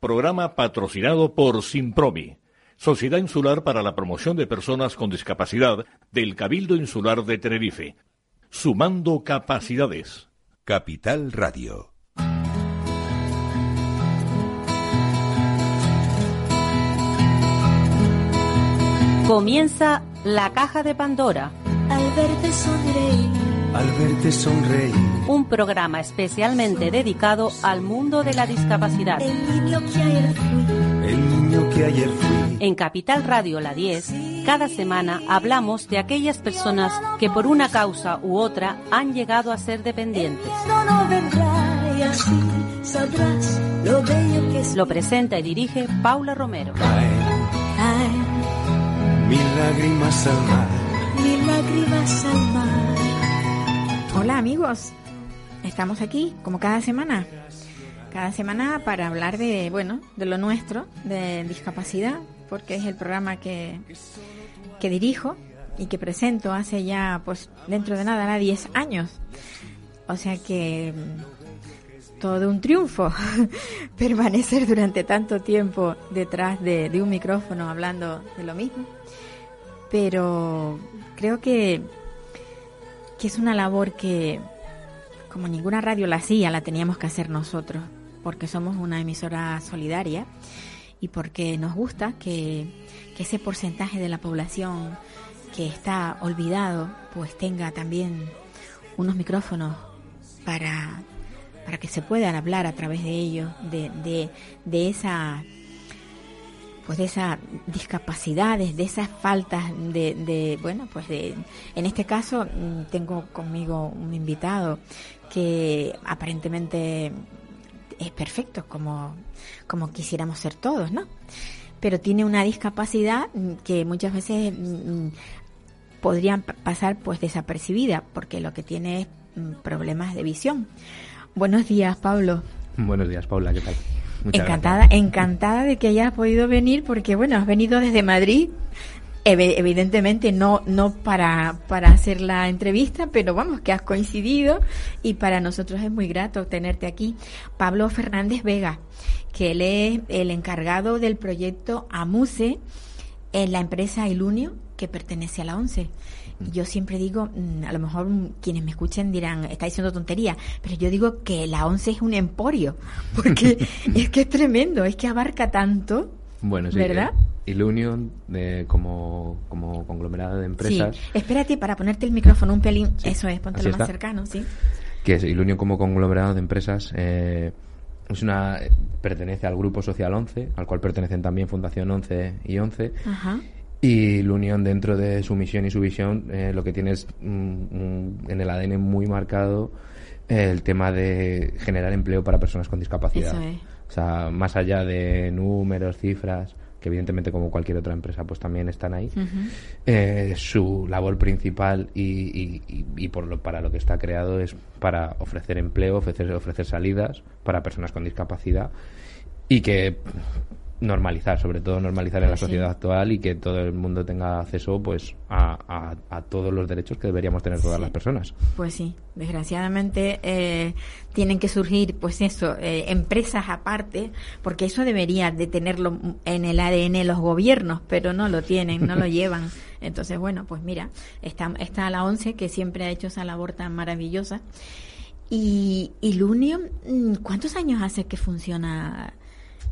Programa patrocinado por Simpromi, Sociedad Insular para la Promoción de Personas con Discapacidad del Cabildo Insular de Tenerife. Sumando capacidades. Capital Radio. Comienza la caja de Pandora. Al verte sonreír. Al verte sonreír. Un programa especialmente dedicado al mundo de la discapacidad. El niño que ayer fui. El niño que ayer fui. En Capital Radio La 10, cada semana hablamos de aquellas personas que por una causa u otra han llegado a ser dependientes. No, no vendrá y así sabrás lo bello que es. Lo presenta y dirige Paula Romero. Caen Ay, mil lágrimas al mar. mil lágrimas al mar. Hola amigos, estamos aquí como cada semana. Cada semana para hablar de, bueno, de lo nuestro, de discapacidad, porque es el programa que, que dirijo y que presento hace ya, pues, dentro de nada, hará 10 años. O sea que mm, todo un triunfo permanecer durante tanto tiempo detrás de, de un micrófono hablando de lo mismo. Pero creo que, que es una labor que, como ninguna radio la hacía, la teníamos que hacer nosotros, porque somos una emisora solidaria y porque nos gusta que, que ese porcentaje de la población que está olvidado, pues tenga también unos micrófonos para, para que se puedan hablar a través de ellos, de, de, de esa pues de esas discapacidades, de esas faltas de, de, bueno, pues de, en este caso mm, tengo conmigo un invitado que aparentemente es perfecto como, como quisiéramos ser todos, ¿no? Pero tiene una discapacidad mm, que muchas veces mm, podrían pa- pasar pues desapercibida porque lo que tiene es problemas de visión. Buenos días, Pablo. Buenos días, Paula, ¿qué tal? Muchas encantada, gracias. encantada de que hayas podido venir porque bueno, has venido desde Madrid. Evidentemente no no para para hacer la entrevista, pero vamos que has coincidido y para nosotros es muy grato tenerte aquí. Pablo Fernández Vega, que él es el encargado del proyecto AMUSE en la empresa Ilunio que pertenece a la ONCE. Y Yo siempre digo, mm, a lo mejor mm, quienes me escuchen dirán, está diciendo tontería, pero yo digo que la ONCE es un emporio, porque es que es tremendo, es que abarca tanto. Bueno, sí. ¿Verdad? eh, Ilunion, de, como, como conglomerado de empresas, Sí, espérate para ponerte el micrófono un pelín, Sí, eso es, así póntelo más cercano, sí. que es Ilunion como conglomerado de empresas, eh, es una pertenece al Grupo Social 11, al cual pertenecen también Fundación 11 y 11. Ajá. Y la Unión dentro de su misión y su visión eh, lo que tiene es mm, mm, en el ADN muy marcado eh, el tema de generar empleo para personas con discapacidad. Eso. O sea, más allá de números, cifras, que evidentemente como cualquier otra empresa pues también están ahí, eh, su labor principal y, y- y- y por lo, para lo que está creado es para ofrecer empleo, ofrecer, ofrecer salidas para personas con discapacidad y que normalizar, sobre todo normalizar en la Sí. sociedad actual y que todo el mundo tenga acceso pues a, a- a todos los derechos que deberíamos tener todas Sí. las personas. Pues sí, desgraciadamente eh, tienen que surgir, pues eso, eh, empresas aparte, porque eso debería de tenerlo en el ADN los gobiernos, pero no lo tienen, no lo llevan. Entonces, bueno, pues mira, está, está la ONCE que siempre ha hecho esa labor tan maravillosa. Y, y Lunio, mm, ¿cuántos años hace que funciona,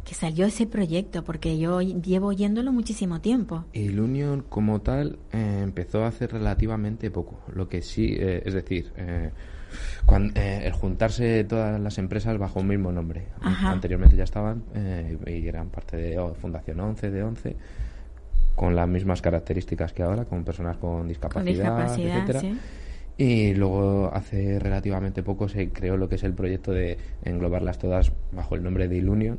que salió ese proyecto? Porque yo llevo oyéndolo muchísimo tiempo. Unión como tal eh, empezó hace relativamente poco. Lo que sí, eh, es decir, eh, eh, el juntarse todas las empresas bajo un mismo nombre. Ajá. Anteriormente ya estaban eh, y eran parte de oh, Fundación 11, de 11, con las mismas características que ahora, con personas con discapacidad, Con discapacidad, etcétera. sí. Y luego hace relativamente poco se creó lo que es el proyecto de englobarlas todas bajo el nombre de Ilunion,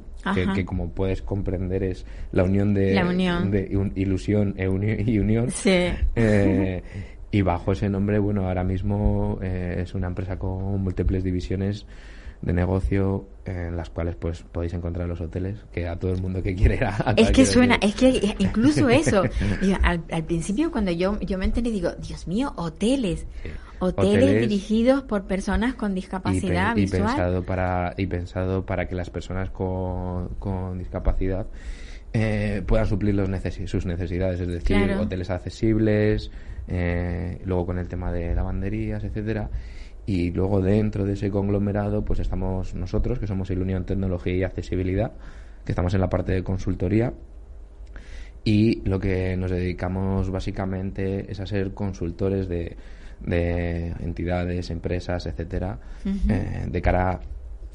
que, como puedes comprender es la unión de, La unión. de un- ilusión e uni- y unión. Sí. Eh, y bajo ese nombre, bueno, ahora mismo eh, es una empresa con múltiples divisiones de negocio en las cuales pues podéis encontrar en los hoteles que a todo el mundo que quiere ir a, a Es que suena, es que incluso eso. Digo, al, al principio cuando yo, yo me enteré, digo, Dios mío, hoteles. Sí. Hoteles, Hoteles dirigidos por personas con y, discapacidad y visual. pensado para y pensado para que las personas con, con discapacidad eh, puedan suplir los necesi- sus necesidades es decir Claro. hoteles accesibles eh, luego con el tema de lavanderías etcétera y luego dentro de ese conglomerado pues estamos nosotros que somos el Unión Tecnología y Accesibilidad que estamos en la parte de consultoría. Y lo que nos dedicamos básicamente es a ser consultores de, de entidades, empresas, etcétera, eh, de cara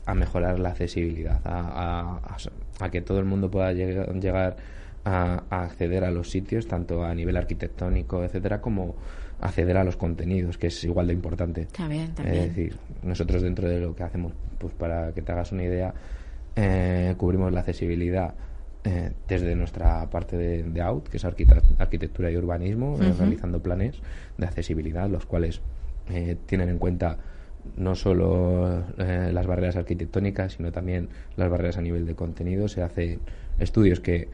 a mejorar la accesibilidad, a, a- a- a que todo el mundo pueda llegar, llegar a, a acceder a los sitios, tanto a nivel arquitectónico, etcétera, como acceder a los contenidos, que es igual de importante. Está bien. Es decir, nosotros dentro de lo que hacemos, pues para que te hagas una idea, eh, cubrimos la accesibilidad eh, desde nuestra parte de, de OUT, que es arquitectura y urbanismo, eh, realizando planes de accesibilidad, los cuales eh, tienen en cuenta no solo eh, las barreras arquitectónicas, sino también las barreras a nivel de contenido. Se hacen estudios que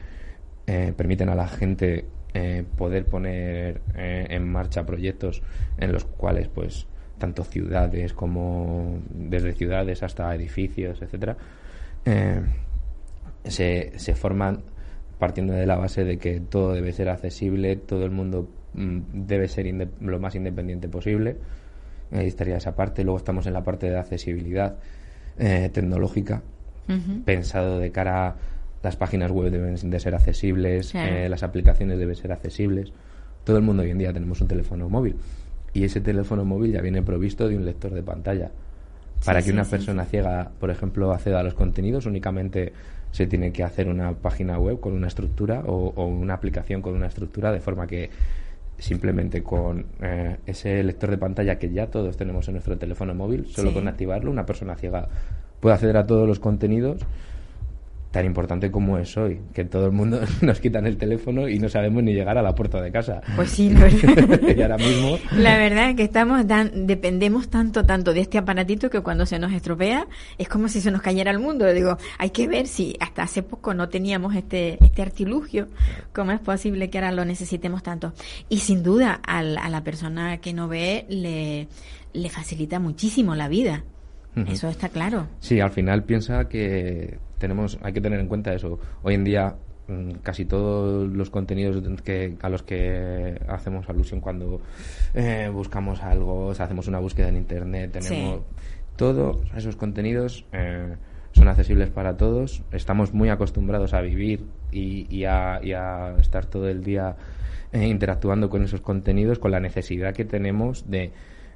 permiten a la gente eh, poder poner eh, en marcha proyectos en los cuales, pues, tanto ciudades como desde ciudades hasta edificios, etcétera, eh, se, se forman partiendo de la base de que todo debe ser accesible, todo el mundo mm, debe ser lo más independiente posible. Ahí estaría esa parte. Luego estamos en la parte de accesibilidad eh, tecnológica, pensado de cara a las páginas web deben de ser accesibles, Claro. eh, las aplicaciones deben ser accesibles. Todo el mundo hoy en día tenemos un teléfono móvil y ese teléfono móvil ya viene provisto de un lector de pantalla. Para Sí, que sí, una sí, persona ciega, por ejemplo, acceda a los contenidos, únicamente se tiene que hacer una página web con una estructura o, o una aplicación con una estructura de forma que simplemente con eh, ese lector de pantalla que ya todos tenemos en nuestro teléfono móvil, solo con activarlo, una persona ciega puede acceder a todos los contenidos tan importante como es hoy, que todo el mundo nos quitan el teléfono y no sabemos ni llegar a la puerta de casa. Pues sí, la verdad. y ahora mismo La verdad es que estamos dan- dependemos tanto, tanto de este aparatito que cuando se nos estropea es como si se nos cayera el mundo. Digo, hay que ver si hasta hace poco no teníamos este, este artilugio, cómo es posible que ahora lo necesitemos tanto. Y sin duda, al- a la persona que no ve le, le facilita muchísimo la vida. Eso está claro. Sí, al final piensa que tenemos, hay que tener en cuenta eso. Hoy en día mm, casi todos los contenidos que, a los que hacemos alusión cuando eh, buscamos algo, o sea, hacemos una búsqueda en internet, tenemos Sí. todos esos contenidos eh, son accesibles para todos. Estamos muy acostumbrados a vivir y, y a, y a estar todo el día eh, interactuando con esos contenidos, con la necesidad que tenemos de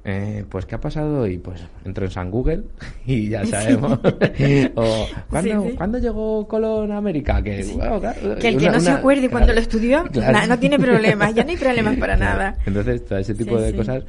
eh, pues qué ha pasado hoy pues entro en San Google y ya sabemos o ¿cuándo, Sí, sí. ¿cuándo llegó Colón a América que, bueno, claro, Que el que una- no se una- acuerde claro, cuando lo estudió, claro. na- no tiene problemas, ya no hay problemas para nada. Entonces, todo ese tipo Sí, de sí. cosas,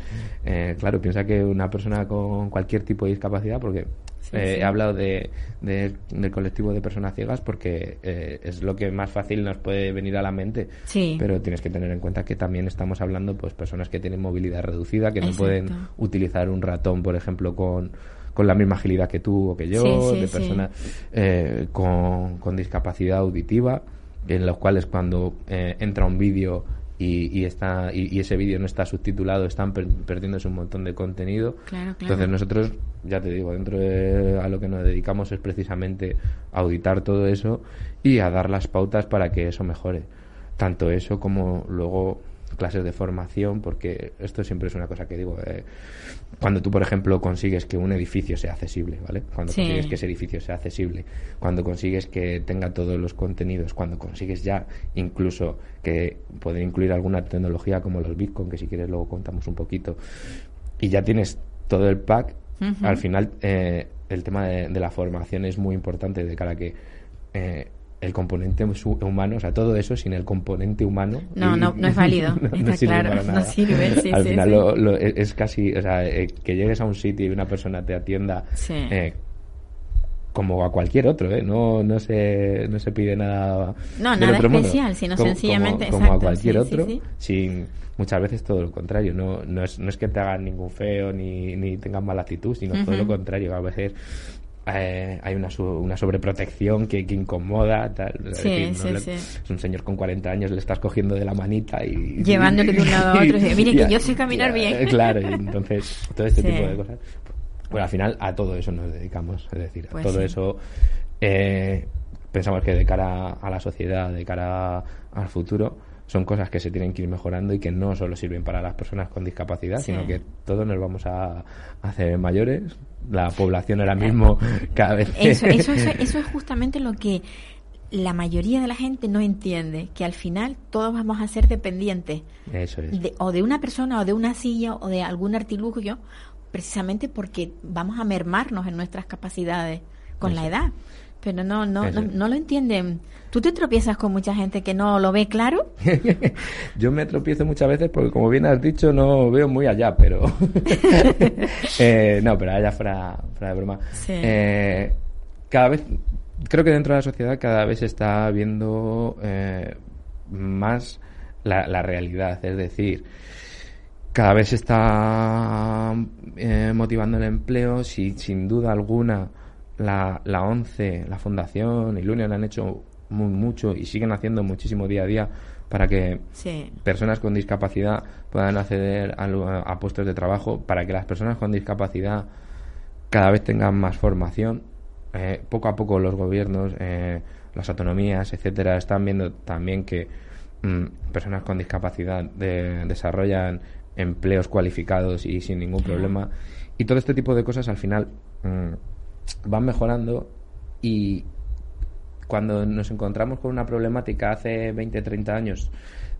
eh, claro, piensa que una persona con cualquier tipo de discapacidad, porque Sí, eh, sí. he hablado de, de- del colectivo de personas ciegas porque eh, es lo que más fácil nos puede venir a la mente, Sí. pero tienes que tener en cuenta que también estamos hablando pues personas que tienen movilidad reducida, que no pueden utilizar un ratón, por ejemplo, con con la misma agilidad que tú o que yo, Sí, sí, de personas eh, con, con discapacidad auditiva, en los cuales cuando eh, entra un vídeo y, y está y, y ese vídeo no está subtitulado, están per- perdiéndose un montón de contenido. Claro, claro. Entonces nosotros, ya te digo, dentro de a lo que nos dedicamos es precisamente a auditar todo eso y a dar las pautas para que eso mejore. Tanto eso como luego clases de formación, porque esto siempre es una cosa que digo. eh, cuando tú, por ejemplo, consigues que un edificio sea accesible, ¿vale? Cuando Sí. consigues que ese edificio sea accesible, cuando consigues que tenga todos los contenidos, cuando consigues ya incluso que poder incluir alguna tecnología como los Bitcoin, que si quieres luego contamos un poquito, y ya tienes todo el pack, al final eh, el tema de, de la formación es muy importante de cara a que eh, el componente humano, o sea, todo eso sin el componente humano. No, no- no es válido, no- está sirve claro, para no sirve, sí, Al sí, final sí. lo- lo- es casi, o sea, eh, que llegues a un sitio y una persona te atienda eh, como a cualquier otro, ¿eh? No, no, se, no se pide nada. No, nada mundo. especial, sino Como- sencillamente, Como, como a cualquier sí, otro, sí, sí. sin muchas veces todo lo contrario. No, no, es, no es que te hagan ningún feo ni, ni tengan mala actitud, sino todo lo contrario. A veces eh, hay una, una sobreprotección que, que incomoda. Tal, Es Sí, decir, sí, sí. Es un señor con 40 años, le estás cogiendo de la manita y... Llevándole de un lado a otro y dice, "Mire que yo sé caminar bien". Claro, y entonces todo este tipo de cosas. Bueno, al final a todo eso nos dedicamos, es decir, a Pues todo eso eh, pensamos que de cara a la sociedad, de cara al futuro, son cosas que se tienen que ir mejorando y que no solo sirven para las personas con discapacidad, Sí. sino que todos nos vamos a hacer mayores. La población ahora mismo cada vez... Eso, eso, eso, eso es justamente lo que la mayoría de la gente no entiende, que al final todos vamos a ser dependientes Eso es. de- o de una persona o de una silla o de algún artilugio, precisamente porque vamos a mermarnos en nuestras capacidades con la edad. Pero no, no, no, no lo entienden. ¿Tú te tropiezas con mucha gente que no lo ve claro? Yo me tropiezo muchas veces porque, como bien has dicho, no veo muy allá, pero... Eh, no, pero allá fuera, fuera de broma. Sí. Eh, cada vez, creo que dentro de la sociedad cada vez se está viendo eh, más la, la realidad, es decir, cada vez se está eh, motivando el empleo, si sin duda alguna la, la ONCE, la Fundación y la Unión han hecho muy, mucho y siguen haciendo muchísimo día a día para que Sí. personas con discapacidad puedan acceder a, a puestos de trabajo, para que las personas con discapacidad cada vez tengan más formación. Eh, poco a poco los gobiernos, eh, las autonomías, etcétera, están viendo también que mm, personas con discapacidad de- desarrollan empleos cualificados y sin ningún problema. Y todo este tipo de cosas al final mm, van mejorando y cuando nos encontramos con una problemática hace 20, 30 años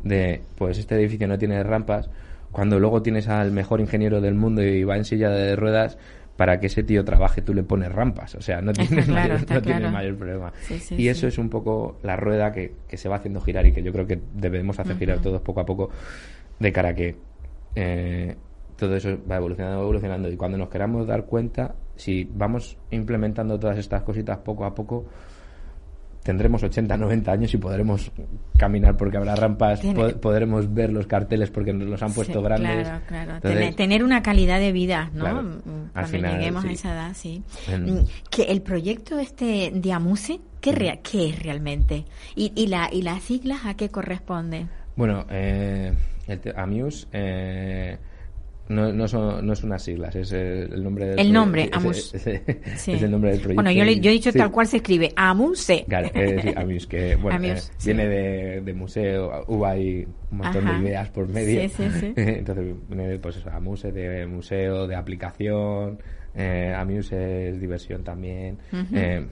de, pues este edificio no tiene rampas, cuando luego tienes al mejor ingeniero del mundo y va en silla de ruedas, para que ese tío trabaje tú le pones rampas, o sea, no tienes, claro, mayor, no tienes claro. mayor problema. Sí, sí, y sí. eso es un poco la rueda que, que se va haciendo girar y que yo creo que debemos hacer girar todos poco a poco de cara a que eh, todo eso va evolucionando, va evolucionando y cuando nos queramos dar cuenta, si vamos implementando todas estas cositas poco a poco, tendremos 80, 90 años y podremos caminar porque habrá rampas, po- podremos ver los carteles porque nos los han puesto Sí, grandes. Claro, claro. Entonces, tener, tener una calidad de vida, ¿no? Claro. Mm, Cuando final, lleguemos a esa edad, sí. En- Mm, Que el proyecto este de Amuse, ¿qué, rea- qué es realmente? ¿Y, y, la, ¿Y las siglas a qué corresponden? Bueno, eh, el Amuse eh, no, no, son, no es unas siglas, es el, nombre del El nombre, es- Amuse. Es, es- Sí. es el nombre del proyecto. Bueno, yo, le- yo he dicho sí. tal cual se escribe, Amuse. Claro, decir, Amuse, que bueno, Amuse, eh, sí. viene de, de museo, hubo ahí un montón Ajá. de ideas por medio. Sí, sí, sí. Entonces, viene de, pues eso, Amuse, de museo, de aplicación, eh, Amuse es diversión también. Ujú. eh,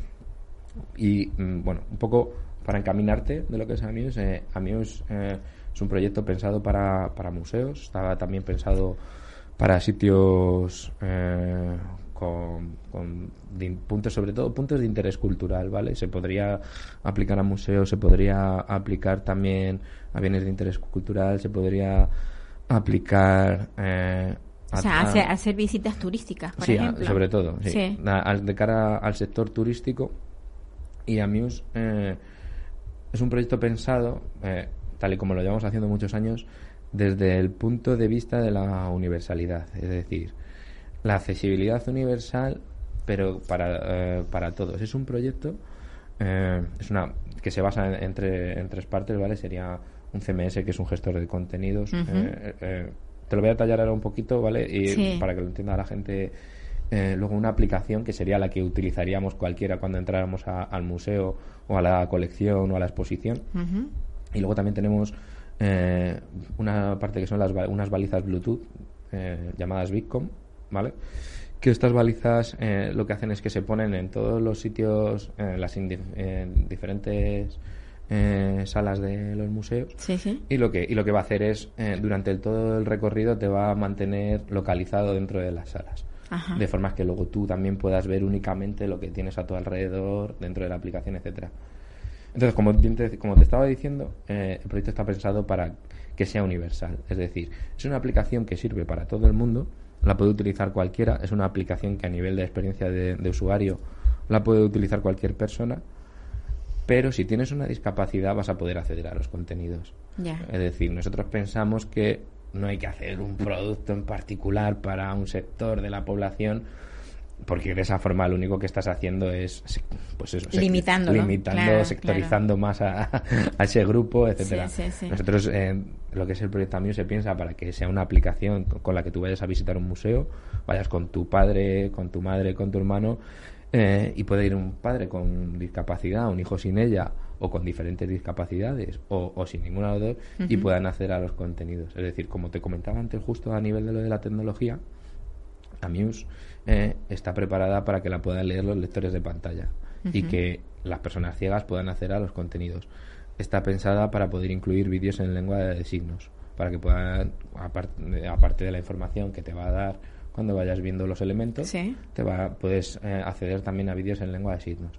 y mm, bueno, un poco para encaminarte de lo que es Amuse, eh, Amuse eh, es un proyecto pensado para, para museos, estaba también pensado para sitios eh, con, con de- puntos, sobre todo puntos de interés cultural, ¿vale? Se podría aplicar a museos, se podría aplicar también a bienes de interés cultural, se podría aplicar eh, O a- sea, a- hacer, hacer visitas turísticas, por sí, a- ejemplo. sobre todo, sí. De cara al sector turístico y Amuse eh, es un proyecto pensado, eh, tal y como lo llevamos haciendo muchos años, desde el punto de vista de la universalidad, es decir, la accesibilidad universal, pero para, eh, para todos. Es un proyecto eh, es una que se basa en, en tre- en tres partes, ¿vale? Sería un CMS, que es un gestor de contenidos. Eh, eh, te lo voy a tallar ahora un poquito, ¿vale? Y Sí. para que lo entienda la gente. eh, luego una aplicación que sería la que utilizaríamos cualquiera cuando entráramos a- al museo o a la colección o a la exposición. Y luego también tenemos eh, una parte que son las, unas balizas Bluetooth eh, llamadas Bitcom, ¿vale? Que estas balizas eh, lo que hacen es que se ponen en todos los sitios, en las en diferentes eh, salas de los museos. Sí, sí. Y lo que, y lo que va a hacer es, eh, durante el- todo el recorrido, te va a mantener localizado dentro de las salas. Ajá. De forma que luego tú también puedas ver únicamente lo que tienes a tu alrededor, dentro de la aplicación, etcétera. Entonces, como bien te, como te estaba diciendo, eh, el proyecto está pensado para que sea universal. Es decir, es una aplicación que sirve para todo el mundo, la puede utilizar cualquiera, es una aplicación que a nivel de experiencia de, de usuario la puede utilizar cualquier persona, pero si tienes una discapacidad vas a poder acceder a los contenidos. Ya. Es decir, nosotros pensamos que no hay que hacer un producto en particular para un sector de la población. Porque de esa forma lo único que estás haciendo es pues eso, limitando, claro, sectorizando más a, a ese grupo, etcétera. Sí, sí, sí. Nosotros eh, lo que es el proyecto mío se piensa para que sea una aplicación con la que tú vayas a visitar un museo, vayas con tu padre, con tu madre, con tu hermano eh, y puede ir un padre con discapacidad, un hijo sin ella o con diferentes discapacidades o, o sin ninguna de las dos y puedan acceder a los contenidos. Es decir, como te comentaba antes justo a nivel de lo de la tecnología, Amuse eh, está preparada para que la puedan leer los lectores de pantalla y que las personas ciegas puedan acceder a los contenidos. Está pensada para poder incluir vídeos en lengua de signos, para que puedan, aparte, aparte de la información que te va a dar cuando vayas viendo los elementos, Sí. te va, puedes eh, acceder también a vídeos en lengua de signos.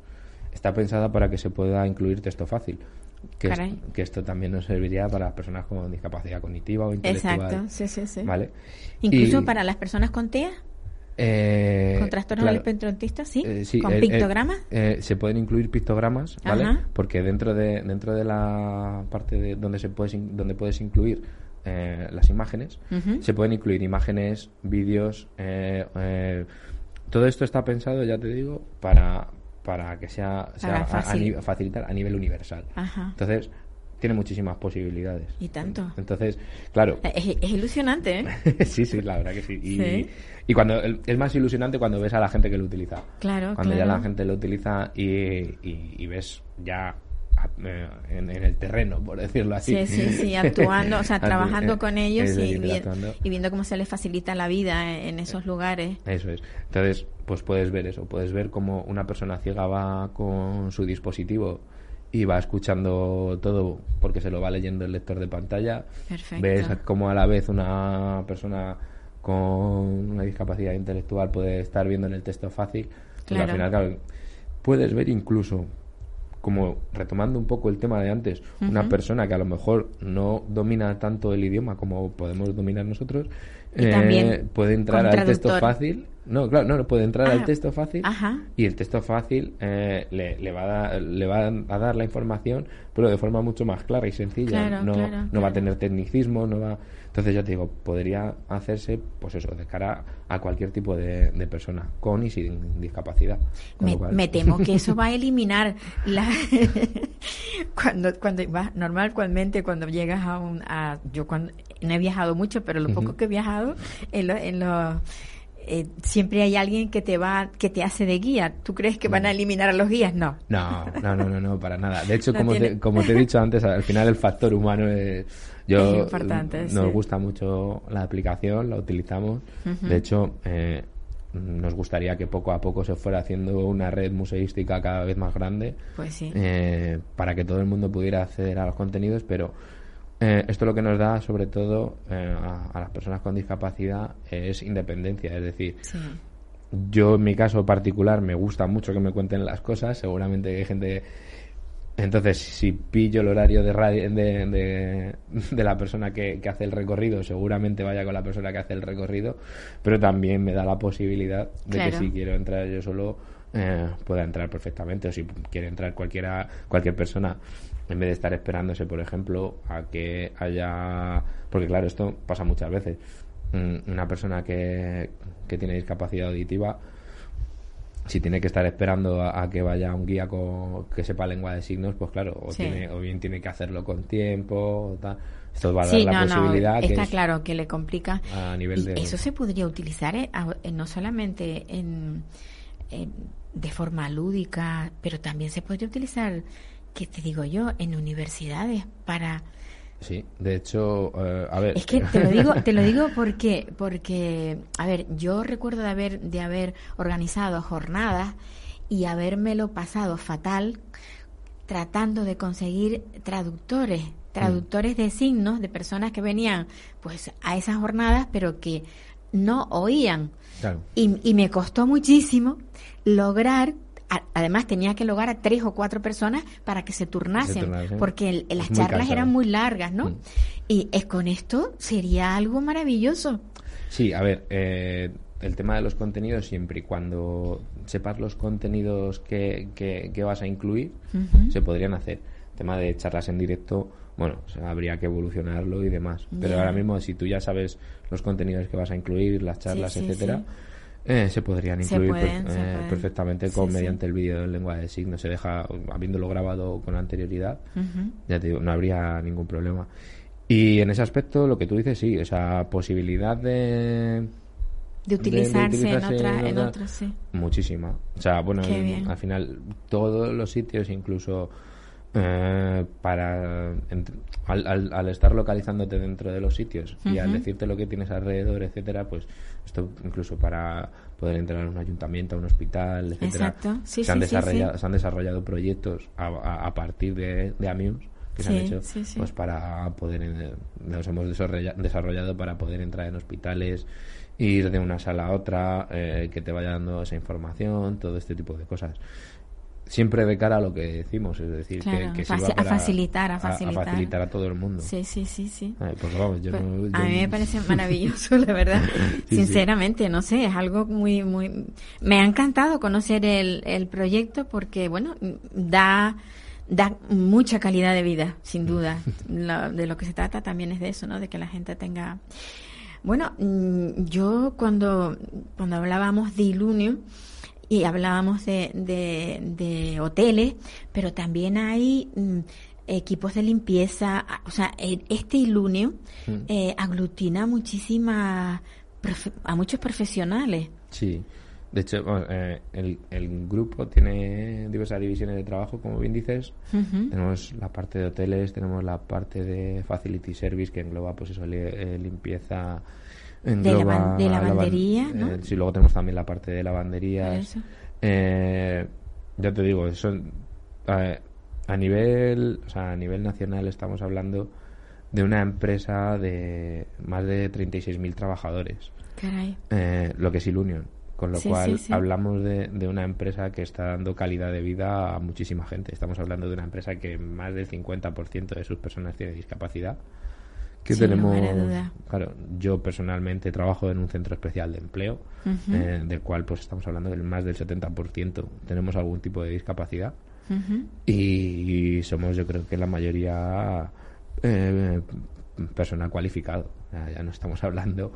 Está pensada para que se pueda incluir texto fácil, que, es- Caray. que esto también nos serviría para las personas con discapacidad cognitiva o intelectual. Exacto, sí, sí, sí. ¿Vale? Incluso Y- para las personas con TEA, eh, con trastorno claro, del espectro sí, eh, sí, con eh, pictogramas. eh, se pueden incluir pictogramas, ¿vale? Ajá. Porque dentro de dentro de la parte de donde se puedes donde puedes incluir eh, las imágenes, se pueden incluir imágenes, vídeos, eh, eh, todo esto está pensado, ya te digo, para para que sea, a- facilitar a nivel universal. Ajá. Entonces tiene muchísimas posibilidades. Y tanto. Entonces, claro, Es, es ilusionante, ¿eh? sí, sí, la verdad que sí. Y, Sí. y cuando es más ilusionante cuando ves a la gente que lo utiliza. Claro, Cuando claro. ya la gente lo utiliza y, y- y ves ya eh, en, en el terreno, por decirlo así. Sí, sí, sí, actuando, o sea, trabajando eh, con ellos y, vi- actuando. y viendo cómo se les facilita la vida en esos lugares. Eso es. Entonces, pues puedes ver eso, puedes ver cómo una persona ciega va con su dispositivo y va escuchando todo porque se lo va leyendo el lector de pantalla. Perfecto. Ves cómo a la vez una persona con una discapacidad intelectual puede estar viendo en el texto fácil. Porque al Claro. final, claro, puedes ver incluso como retomando un poco el tema de antes, una persona que a lo mejor no domina tanto el idioma como podemos dominar nosotros, eh, también puede entrar al texto fácil. No, claro, no, no, puede entrar Ah, al texto fácil ajá. y el texto fácil eh, le, le va a dar, le va a dar la información, pero de forma mucho más clara y sencilla. Claro, no, claro, no va a tener tecnicismo, no va. Entonces ya te digo, podría hacerse, pues eso, de cara a cualquier tipo de, de persona, con y sin discapacidad. Me, lo cual- me temo que eso va a eliminar la cuando cuando vas normalmente cuando llegas a un a, yo cuando no he viajado mucho pero lo poco que he viajado en los en los eh, siempre hay alguien que te va que te hace de guía. Tú crees que van a eliminar a los guías no. No, no, no, no, no, para nada. De hecho, No como, tiene- te, como te he dicho antes, al final el factor humano es, yo, Es importante, nos sí. gusta mucho la aplicación, la utilizamos. De hecho, eh, nos gustaría que poco a poco se fuera haciendo una red museística cada vez más grande pues sí. eh, para que todo el mundo pudiera acceder a los contenidos, pero eh, esto lo que nos da, sobre todo eh, a, a las personas con discapacidad, es independencia. Es decir, sí. yo en mi caso particular me gusta mucho que me cuenten las cosas, seguramente hay gente... Entonces, si pillo el horario de, radio, de, de, de la persona que, que hace el recorrido, seguramente vaya con la persona que hace el recorrido, pero también me da la posibilidad de que si quiero entrar yo solo, eh, pueda entrar perfectamente, o si quiere entrar cualquiera, cualquier persona, en vez de estar esperándose, por ejemplo, a que haya... Porque claro, esto pasa muchas veces. Mm, Una persona que, que tiene discapacidad auditiva si tiene que estar esperando a, a que vaya un guía con, que sepa lengua de signos, pues claro, o, Sí. tiene, o bien tiene que hacerlo con tiempo, o tal. Esto va a dar Sí, la no, no, posibilidad que está es claro que le complica. a nivel de... eso se podría utilizar eh, a- eh, no solamente en, en- de forma lúdica, pero también se podría utilizar, ¿qué te digo yo?, en universidades para... Sí, de hecho, eh, a ver... Es que te lo digo, te lo digo porque, porque, a ver, yo recuerdo de haber, de haber organizado jornadas y habérmelo pasado fatal tratando de conseguir traductores, traductores de signos de personas que venían pues a esas jornadas pero que no oían. Claro. Y, y me costó muchísimo lograr, a- además tenía que lograr a tres o cuatro personas para que se turnasen, turnasen. porque el- las muy charlas cansado. eran muy largas, ¿no? Mm. Y es con esto sería algo maravilloso. Sí, a ver, eh, el tema de los contenidos, siempre y cuando sepas los contenidos que, que, que vas a incluir, se podrían hacer. El tema de charlas en directo, bueno, o sea, habría que evolucionarlo y demás. Pero ahora mismo, si tú ya sabes los contenidos que vas a incluir, las charlas, sí, etcétera, sí. Eh, se podrían Se incluir pueden, per- se eh, perfectamente con sí. mediante el vídeo en lengua de signos. Se deja, habiéndolo grabado con anterioridad, ya te digo, no habría ningún problema. Y en ese aspecto, lo que tú dices, sí, esa posibilidad de. De utilizarse, utilizarse en otra, en en otra- otra, sí. Muchísima. O sea, bueno, en- al final todos los sitios, incluso eh, para al, al- al estar localizándote dentro de los sitios y al decirte lo que tienes alrededor, etcétera, pues esto incluso para poder entrar a un ayuntamiento, a un hospital, etcétera, Exacto. Sí, se, han sí, desarrollado, sí. se han desarrollado proyectos a, a- a partir de, de Amuse que se han hecho pues para poder eh, nos hemos desarrolla- desarrollado para poder entrar en hospitales ir de una sala a otra eh, que te vaya dando esa información todo este tipo de cosas siempre de cara a lo que decimos es decir Claro, que, que faci- sirva a para- facilitar, a facilitar. facilitar a todo el mundo Sí, sí, sí, sí. Ay, pues vamos, yo Pues, no- a yo- mí me parece maravilloso, la verdad. Sí, sí. Sinceramente, no sé, es algo muy, muy. Me ha encantado conocer el, el proyecto porque, bueno, da da mucha calidad de vida, sin duda. Lo- de lo que se trata también es de eso, ¿no? De que la gente tenga. Bueno, mm, yo cuando cuando hablábamos de Ilunio y hablábamos de, de, de hoteles, pero también hay mm, equipos de limpieza, o sea, e- este Ilunio Mm. eh, aglutina muchísimas profe- a muchos profesionales. Sí. De hecho, bueno, eh, el, el grupo tiene diversas divisiones de trabajo, como bien dices. Tenemos la parte de hoteles, tenemos la parte de facility service que engloba, pues eso, li- eh, limpieza. Engloba lavan- de lavan- lavandería, ¿no? eh, sí, luego tenemos también la parte de lavanderías. Eso. Eh, ya te digo, eso, a nivel, o sea, a nivel nacional estamos hablando de una empresa de más de 36.000 trabajadores Caray. eh, lo que es Ilunion. Con lo Sí, cual sí, sí. hablamos de, de una empresa que está dando calidad de vida a muchísima gente. Estamos hablando de una empresa que más del 50% de sus personas tiene discapacidad. Que tenemos, duda. claro, yo personalmente trabajo en un centro especial de empleo, eh, del cual pues estamos hablando del más del 70% tenemos algún tipo de discapacidad y somos yo creo que la mayoría eh, personal cualificado ya, ya no estamos hablando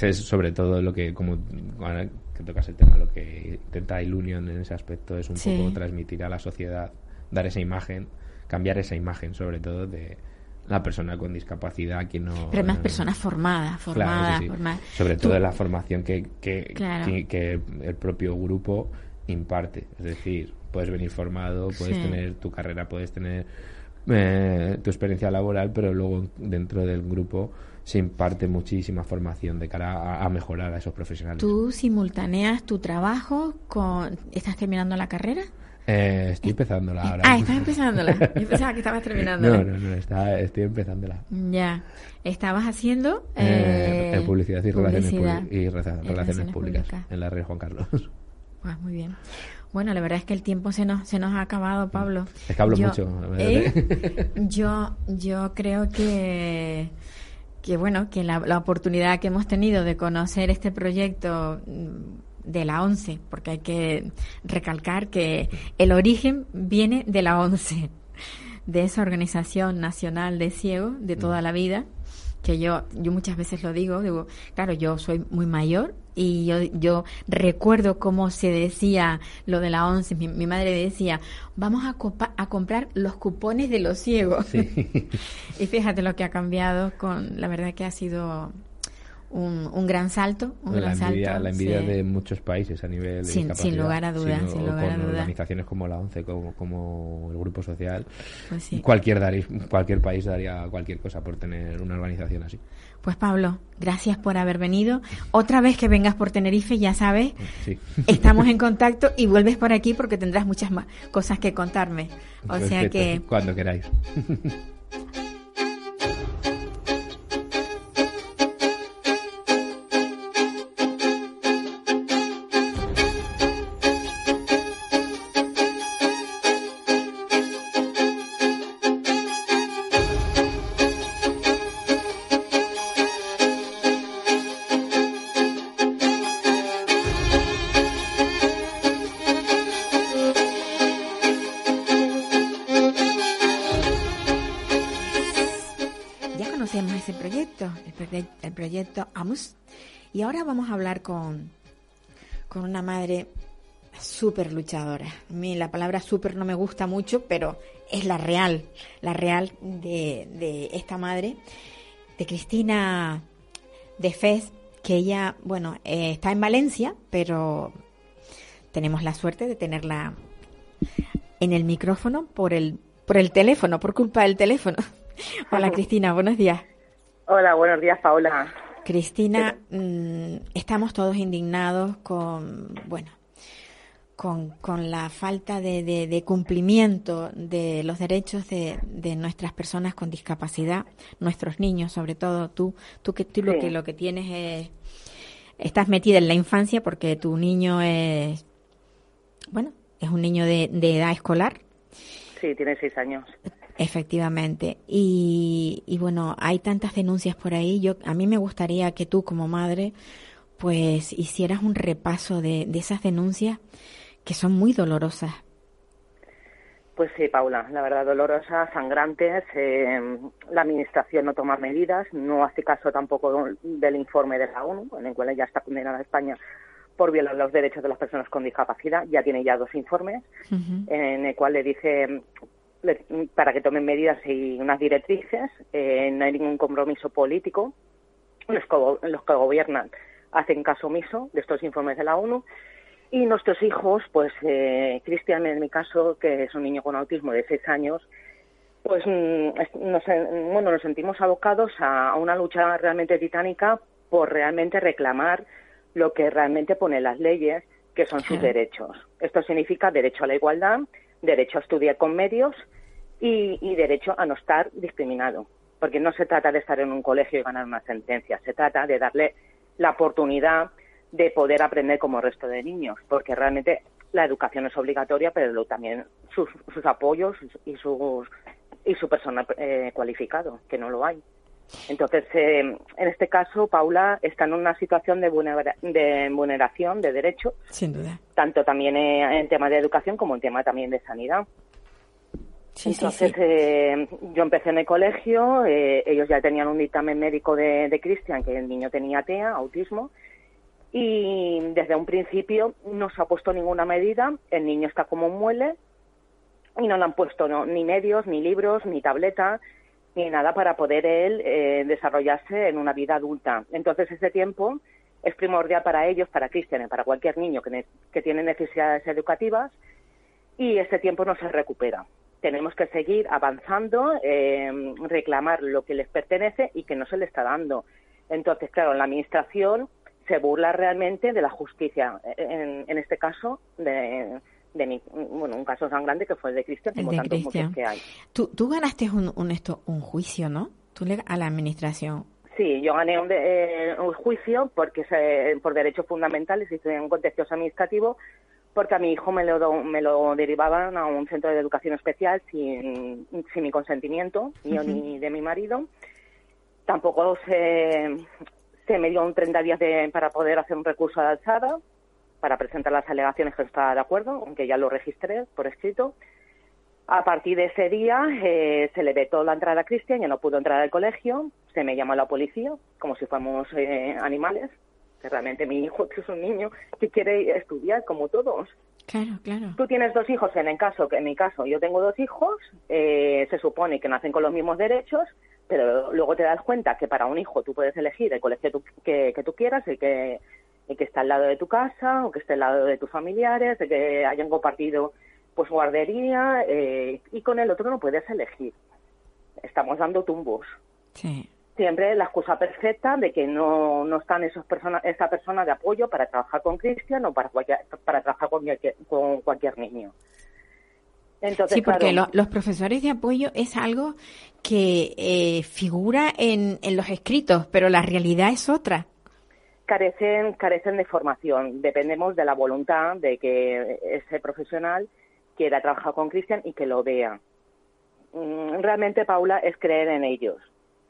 es sobre todo lo que como ahora que tocas el tema lo que intenta Ilunion en ese aspecto es un Sí. poco transmitir a la sociedad dar esa imagen cambiar esa imagen sobre todo de la persona con discapacidad que no Pero más eh, personas formadas, formadas, sí. formadas. Sobre Tú- todo la formación que, que, Claro. que, que el propio grupo imparte. Es decir, puedes venir formado, puedes Sí. tener tu carrera, puedes tener eh, tu experiencia laboral, pero luego dentro del grupo se imparte muchísima formación de cara a, a mejorar a esos profesionales. ¿Tú simultaneas tu trabajo con... ¿Estás terminando la carrera? Eh, estoy empezándola ahora. Ah, estás empezándola. Yo pensaba que estabas terminándola. No, no, no, está, estoy empezándola. Ya. Estabas haciendo... Eh, eh, en publicidad y relaciones, publicidad públicas y relaciones públicas en la red Juan Carlos. Pues muy bien. Bueno, la verdad es que el tiempo se nos, se nos ha acabado, Pablo. Es que hablo Yo- mucho. ¿eh? Yo, yo creo que, que bueno, que la, la oportunidad que hemos tenido de conocer este proyecto de la ONCE, porque hay que recalcar que el origen viene de la ONCE, de esa organización nacional de ciegos de toda la vida, que yo, yo muchas veces lo digo, digo, claro, yo soy muy mayor y yo, yo recuerdo cómo se decía lo de la ONCE, mi, mi madre decía, vamos a, copa- a comprar los cupones de los ciegos. Sí. y fíjate lo que ha cambiado con, la verdad que ha sido un, un gran salto, un la gran envidia, salto. la envidia sí. de muchos países a nivel de Sin- sin discapacidad. lugar a dudas, sino sin lugar a con dudas. organizaciones como la ONCE, como, como el Grupo Social. Pues sí. Cualquier, darí- cualquier país daría cualquier cosa por tener una organización así. Pues Pablo, gracias por haber venido. Otra vez que vengas por Tenerife, ya sabes, Sí. estamos en contacto y vuelves por aquí porque tendrás muchas más cosas que contarme. O sea Perfecto, que Cuando queráis. el, proye- el proyecto AMUS. Y ahora vamos a hablar con, con una madre súper luchadora. A mí la palabra súper no me gusta mucho, pero es la real, la real de, de esta madre, de Cristina de Fez, que ella, bueno, eh, está en Valencia, pero tenemos la suerte de tenerla en el micrófono por el, por el teléfono, por culpa del teléfono. Hola Cristina, buenos días. Hola, buenos días Paula. Cristina, mm, estamos todos indignados con, bueno, con, con la falta de, de- de cumplimiento de los derechos de, de nuestras personas con discapacidad, nuestros niños, sobre todo tú, tú que tú lo que lo que tienes es estás metida en la infancia porque tu niño es bueno, es un niño de, de edad escolar, Sí, tiene seis años. Efectivamente. Y, y bueno, hay tantas denuncias por ahí. Yo a mí me gustaría que tú como madre pues hicieras un repaso de, de esas denuncias que son muy dolorosas. Pues sí, Paula, la verdad, dolorosas, sangrantes. eh, la Administración no toma medidas, no hace caso tampoco del informe de la ONU, en el cual ella está condenada España por violar los derechos de las personas con discapacidad. Ya tiene ya dos informes, en el cual le dice para que tomen medidas y unas directrices. eh, no hay ningún compromiso político. Los que, go- los que gobiernan hacen caso omiso de estos informes de la ONU. Y nuestros hijos, pues eh, Cristian en mi caso, que es un niño con autismo de seis años, pues mm, nos, en- bueno, nos sentimos abocados a, una lucha realmente titánica por realmente reclamar lo que realmente pone las leyes, que son sus derechos. Esto significa derecho a la igualdad, derecho a estudiar con medios y, y derecho a no estar discriminado. Porque no se trata de estar en un colegio y ganar una sentencia, se trata de darle la oportunidad de poder aprender como el resto de niños, porque realmente la educación es obligatoria, pero también sus, sus apoyos y sus y su personal eh, cualificado, que no lo hay. Entonces, eh, en este caso, Paula está en una situación de, vulnera- de vulneración de derechos, Sin duda. tanto también eh, en tema de educación como en tema también de sanidad. Sí, Entonces, sí. eh, yo empecé en el colegio, eh, ellos ya tenían un dictamen médico de, de Cristian, que el niño tenía TEA, autismo, y desde un principio no se ha puesto ninguna medida, el niño está como un muele, y no le han puesto no, ni medios, ni libros, ni tableta, ni nada para poder él eh, desarrollarse en una vida adulta. Entonces, ese tiempo es primordial para ellos, para Cristian y para cualquier niño que, que tiene necesidades educativas, y ese tiempo no se recupera. Tenemos que seguir avanzando, eh, reclamar lo que les pertenece y que no se le está dando. Entonces, claro, la Administración se burla realmente de la justicia, en, en este caso, de, de mi, bueno, un caso sangrante que fue el de Cristian, como de tantos Cristian. muchos que hay. Tú, tú ganaste un, un, esto, un juicio, ¿no? Tú le, a la administración. Sí, yo gané un, de- eh, un juicio porque se- por derechos fundamentales hice un contencioso administrativo porque a mi hijo me lo, me lo derivaban a un centro de educación especial sin, sin mi consentimiento, mío ni de mi marido. Tampoco se, se me dio un 30 días de- para poder hacer un recurso de alzada, para presentar las alegaciones que estaba de acuerdo, aunque ya lo registré por escrito. A partir de ese día eh, se le vetó la entrada a Cristian, ya no pudo entrar al colegio, se me llamó la policía, como si fuéramos eh, animales, que realmente mi hijo que es un niño que quiere estudiar como todos. Claro, claro. Tú tienes dos hijos, en el caso que en mi caso yo tengo dos hijos, eh, se supone que nacen con los mismos derechos, pero luego te das cuenta que para un hijo tú puedes elegir el colegio tú- que, que tú quieras, el que, el que está al lado de tu casa o que esté al lado de tus familiares, el que hayan compartido pues guardería eh, y con el otro no puedes elegir. Estamos dando tumbos. Sí. Siempre la excusa perfecta de que no, no están esos persona, esa persona de apoyo para trabajar con Cristian o para, cualquier- para trabajar con cualquier, con cualquier niño. Entonces, Sí, porque claro, los profesores de apoyo es algo que eh, figura en, en los escritos, pero la realidad es otra. Carecen, carecen de formación. Dependemos de la voluntad de que ese profesional quiera trabajar con Cristian y que lo vea. Mm, Realmente, Paula, es creer en ellos,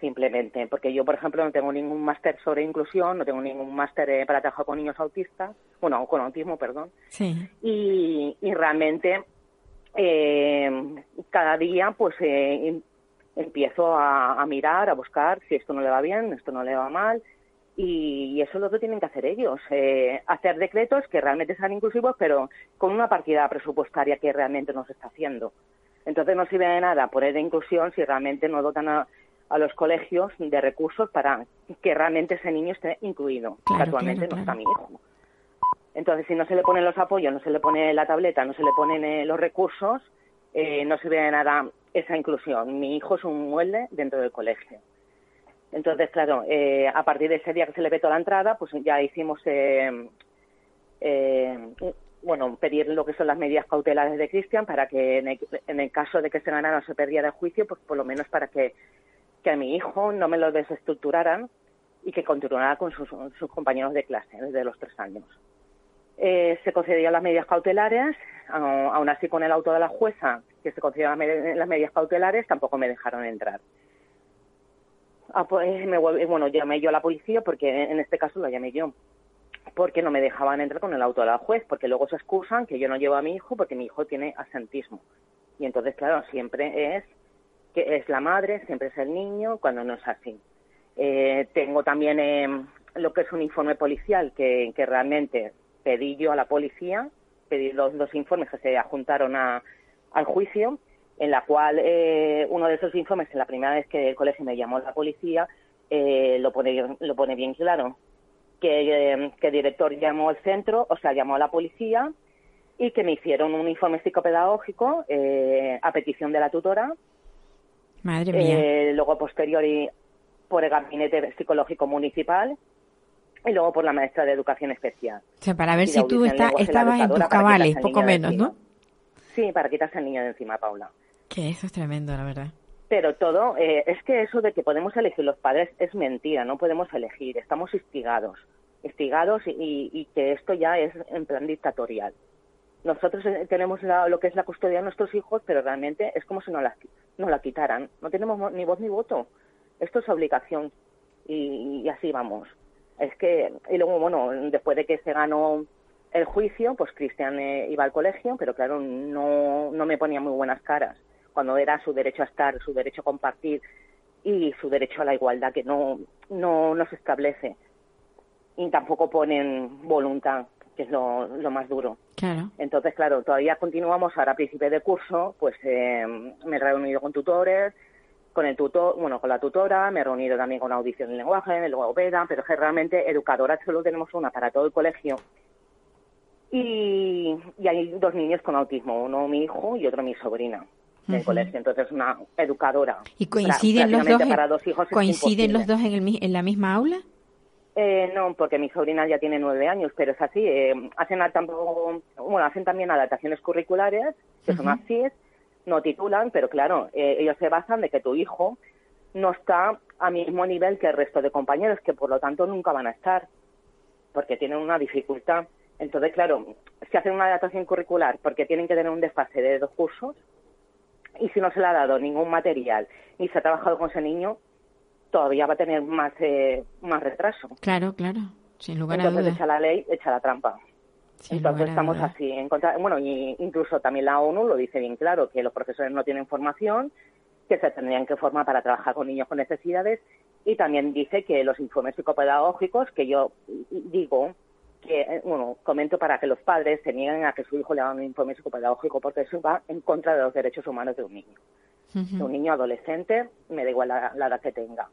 simplemente. Porque yo, por ejemplo, no tengo ningún máster sobre inclusión, no tengo ningún máster eh, para trabajar con niños autistas, bueno, con autismo, perdón. Sí. y, y realmente eh, cada día pues eh, em- empiezo a, a mirar, a buscar si esto no le va bien, esto no le va mal y eso es lo que tienen que hacer ellos, eh, hacer decretos que realmente sean inclusivos, pero con una partida presupuestaria que realmente no se está haciendo. Entonces no sirve de nada poner inclusión si realmente no dotan a, los colegios de recursos para que realmente ese niño esté incluido. actualmente no está mi hijo. Entonces, si no se le ponen los apoyos, no se le pone la tableta, no se le ponen eh, los recursos, eh, no sirve de nada esa inclusión. Mi hijo es un mueble dentro del colegio. Entonces, claro, eh, a partir de ese día que se le vetó la entrada, pues ya hicimos, eh, eh, bueno, pedir lo que son las medidas cautelares de Cristian para que en el, caso de que se ganara o se perdiera el juicio, pues por lo menos para que, que a mi hijo no me lo desestructuraran y que continuara con sus, compañeros de clase desde los tres años. se concedían las medidas cautelares, aún así con el auto de la jueza, que se concedían las medidas cautelares, tampoco me dejaron entrar. Ah, pues me bueno, llamé yo a la policía porque en este caso lo llamé yo porque no me dejaban entrar con el auto la juez, porque luego se excusan que yo no llevo a mi hijo porque mi hijo tiene asentismo. Y entonces, claro, siempre es que es la madre, siempre es el niño, cuando no es así. Eh, tengo también em, lo que es un informe policial que, que, realmente pedí yo a la policía, pedí los dos informes que se adjuntaron a, al juicio en la cual eh, uno de esos informes, en la primera vez que el colegio me llamó la policía, eh, lo, pone, lo pone bien claro, que, eh, que el director llamó al centro, o sea, llamó a la policía y que me hicieron un informe psicopedagógico a petición de la tutora. Madre mía. luego, posterior, y por el gabinete psicológico municipal y luego por la maestra de educación especial. O sea, para ver si tú estabas en tus cabales, poco menos, ¿no? Sí, para quitarse al niño de encima, Paula. Que eso es tremendo, la verdad. Pero todo, eh, es que eso de que podemos elegir los padres es mentira, no podemos elegir, estamos instigados, instigados y, que esto ya es en plan dictatorial. Nosotros eh, tenemos lo que es la custodia de nuestros hijos, pero realmente es como si nos la, nos la quitaran. No tenemos ni voz ni voto. Esto es obligación y, así vamos. Es que, y luego, bueno, después de que se ganó el juicio, pues Cristian eh, iba al colegio, pero claro, no, no me ponía muy buenas caras cuando era su derecho a estar, su derecho a compartir y su derecho a la igualdad que no, no, no se establece. Y tampoco ponen voluntad, que es lo, lo más duro. Claro. Entonces, claro, todavía continuamos, ahora a principio de curso, pues eh, me he reunido con tutores, con el tutor, bueno, con la tutora, me he reunido también con audición y lenguaje, luego OPEDA, pero que realmente educadora solo tenemos una para todo el colegio y, hay dos niños con autismo, uno mi hijo y otro mi sobrina del colegio, entonces una educadora. ¿Y coinciden los dos, para dos hijos coinciden los dos en, el, en la misma aula? Eh, no, porque mi sobrina ya tiene nueve años, pero es así. Eh, hacen, bueno, hacen también adaptaciones curriculares, que son así, no titulan, pero claro, eh, ellos se basan de que tu hijo no está a mismo nivel que el resto de compañeros, que por lo tanto nunca van a estar, porque tienen una dificultad. Entonces, claro, se hace una adaptación curricular porque tienen que tener un desfase de dos cursos y si no se le ha dado ningún material ni se ha trabajado con ese niño, todavía va a tener más eh, más retraso. Claro, claro, sin lugar a dudas. echa la ley, echa la trampa. Entonces estamos así. En contra, bueno, y incluso también la ONU lo dice bien claro, que los profesores no tienen formación, que se tendrían que formar para trabajar con niños con necesidades y también dice que los informes psicopedagógicos, que yo digo que, eh, bueno, comento para que los padres se nieguen a que su hijo le haga un informe psicopedagógico porque eso va en contra de los derechos humanos de un niño. De un niño adolescente, me da igual la, edad que tenga.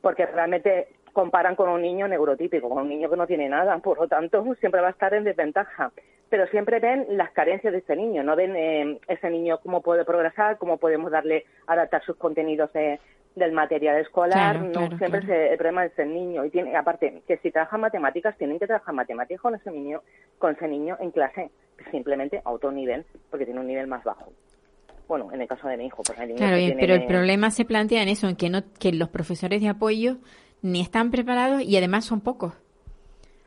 Porque realmente comparan con un niño neurotípico, con un niño que no tiene nada, por lo tanto siempre va a estar en desventaja. Pero siempre ven las carencias de ese niño, no ven eh, ese niño cómo puede progresar, cómo podemos darle, adaptar sus contenidos de, del material escolar, no siempre el problema es el niño y tiene aparte que si trabajan matemáticas tienen que trabajar matemáticas con ese niño con ese niño en clase simplemente a otro nivel porque tiene un nivel más bajo. Bueno, en el caso de mi hijo, porque Claro, pero el problema se plantea en eso, en que no que los profesores de apoyo ni están preparados y además son pocos.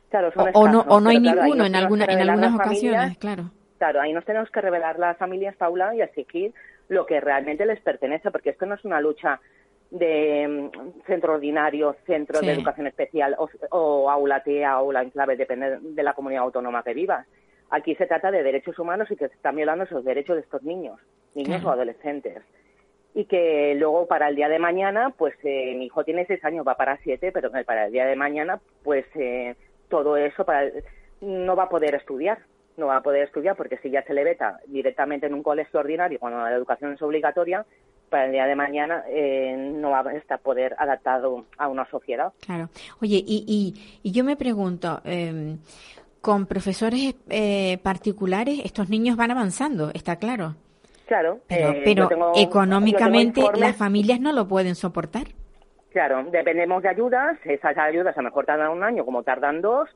Claro, son o, no o no hay ninguno en alguna en algunas ocasiones, claro. Claro, ahí nos tenemos que revelar las familias, Paula, y exigir lo que realmente les pertenece, porque esto no es una lucha de mm, centro ordinario, centro de educación especial o, aula TEA, aula en clave, depende de la comunidad autónoma que vivas. Aquí se trata de derechos humanos y que se están violando esos derechos de estos niños, niños o adolescentes. y que luego para el día de mañana, pues eh, mi hijo tiene seis años, va para siete, pero para el día de mañana, pues eh, todo eso para no va a poder estudiar, no va a poder estudiar porque si ya se le veta directamente en un colegio ordinario cuando la educación es obligatoria, para el día de mañana eh, no va a estar poder adaptado a una sociedad. Claro. Oye, y, y, y yo me pregunto, eh, con profesores eh, particulares, estos niños van avanzando, está claro. Claro, Pero, eh, pero yo tengo- económicamente las familias no lo pueden soportar. Claro, dependemos de ayudas, esas ayudas a lo mejor tardan un año, como tardan dos,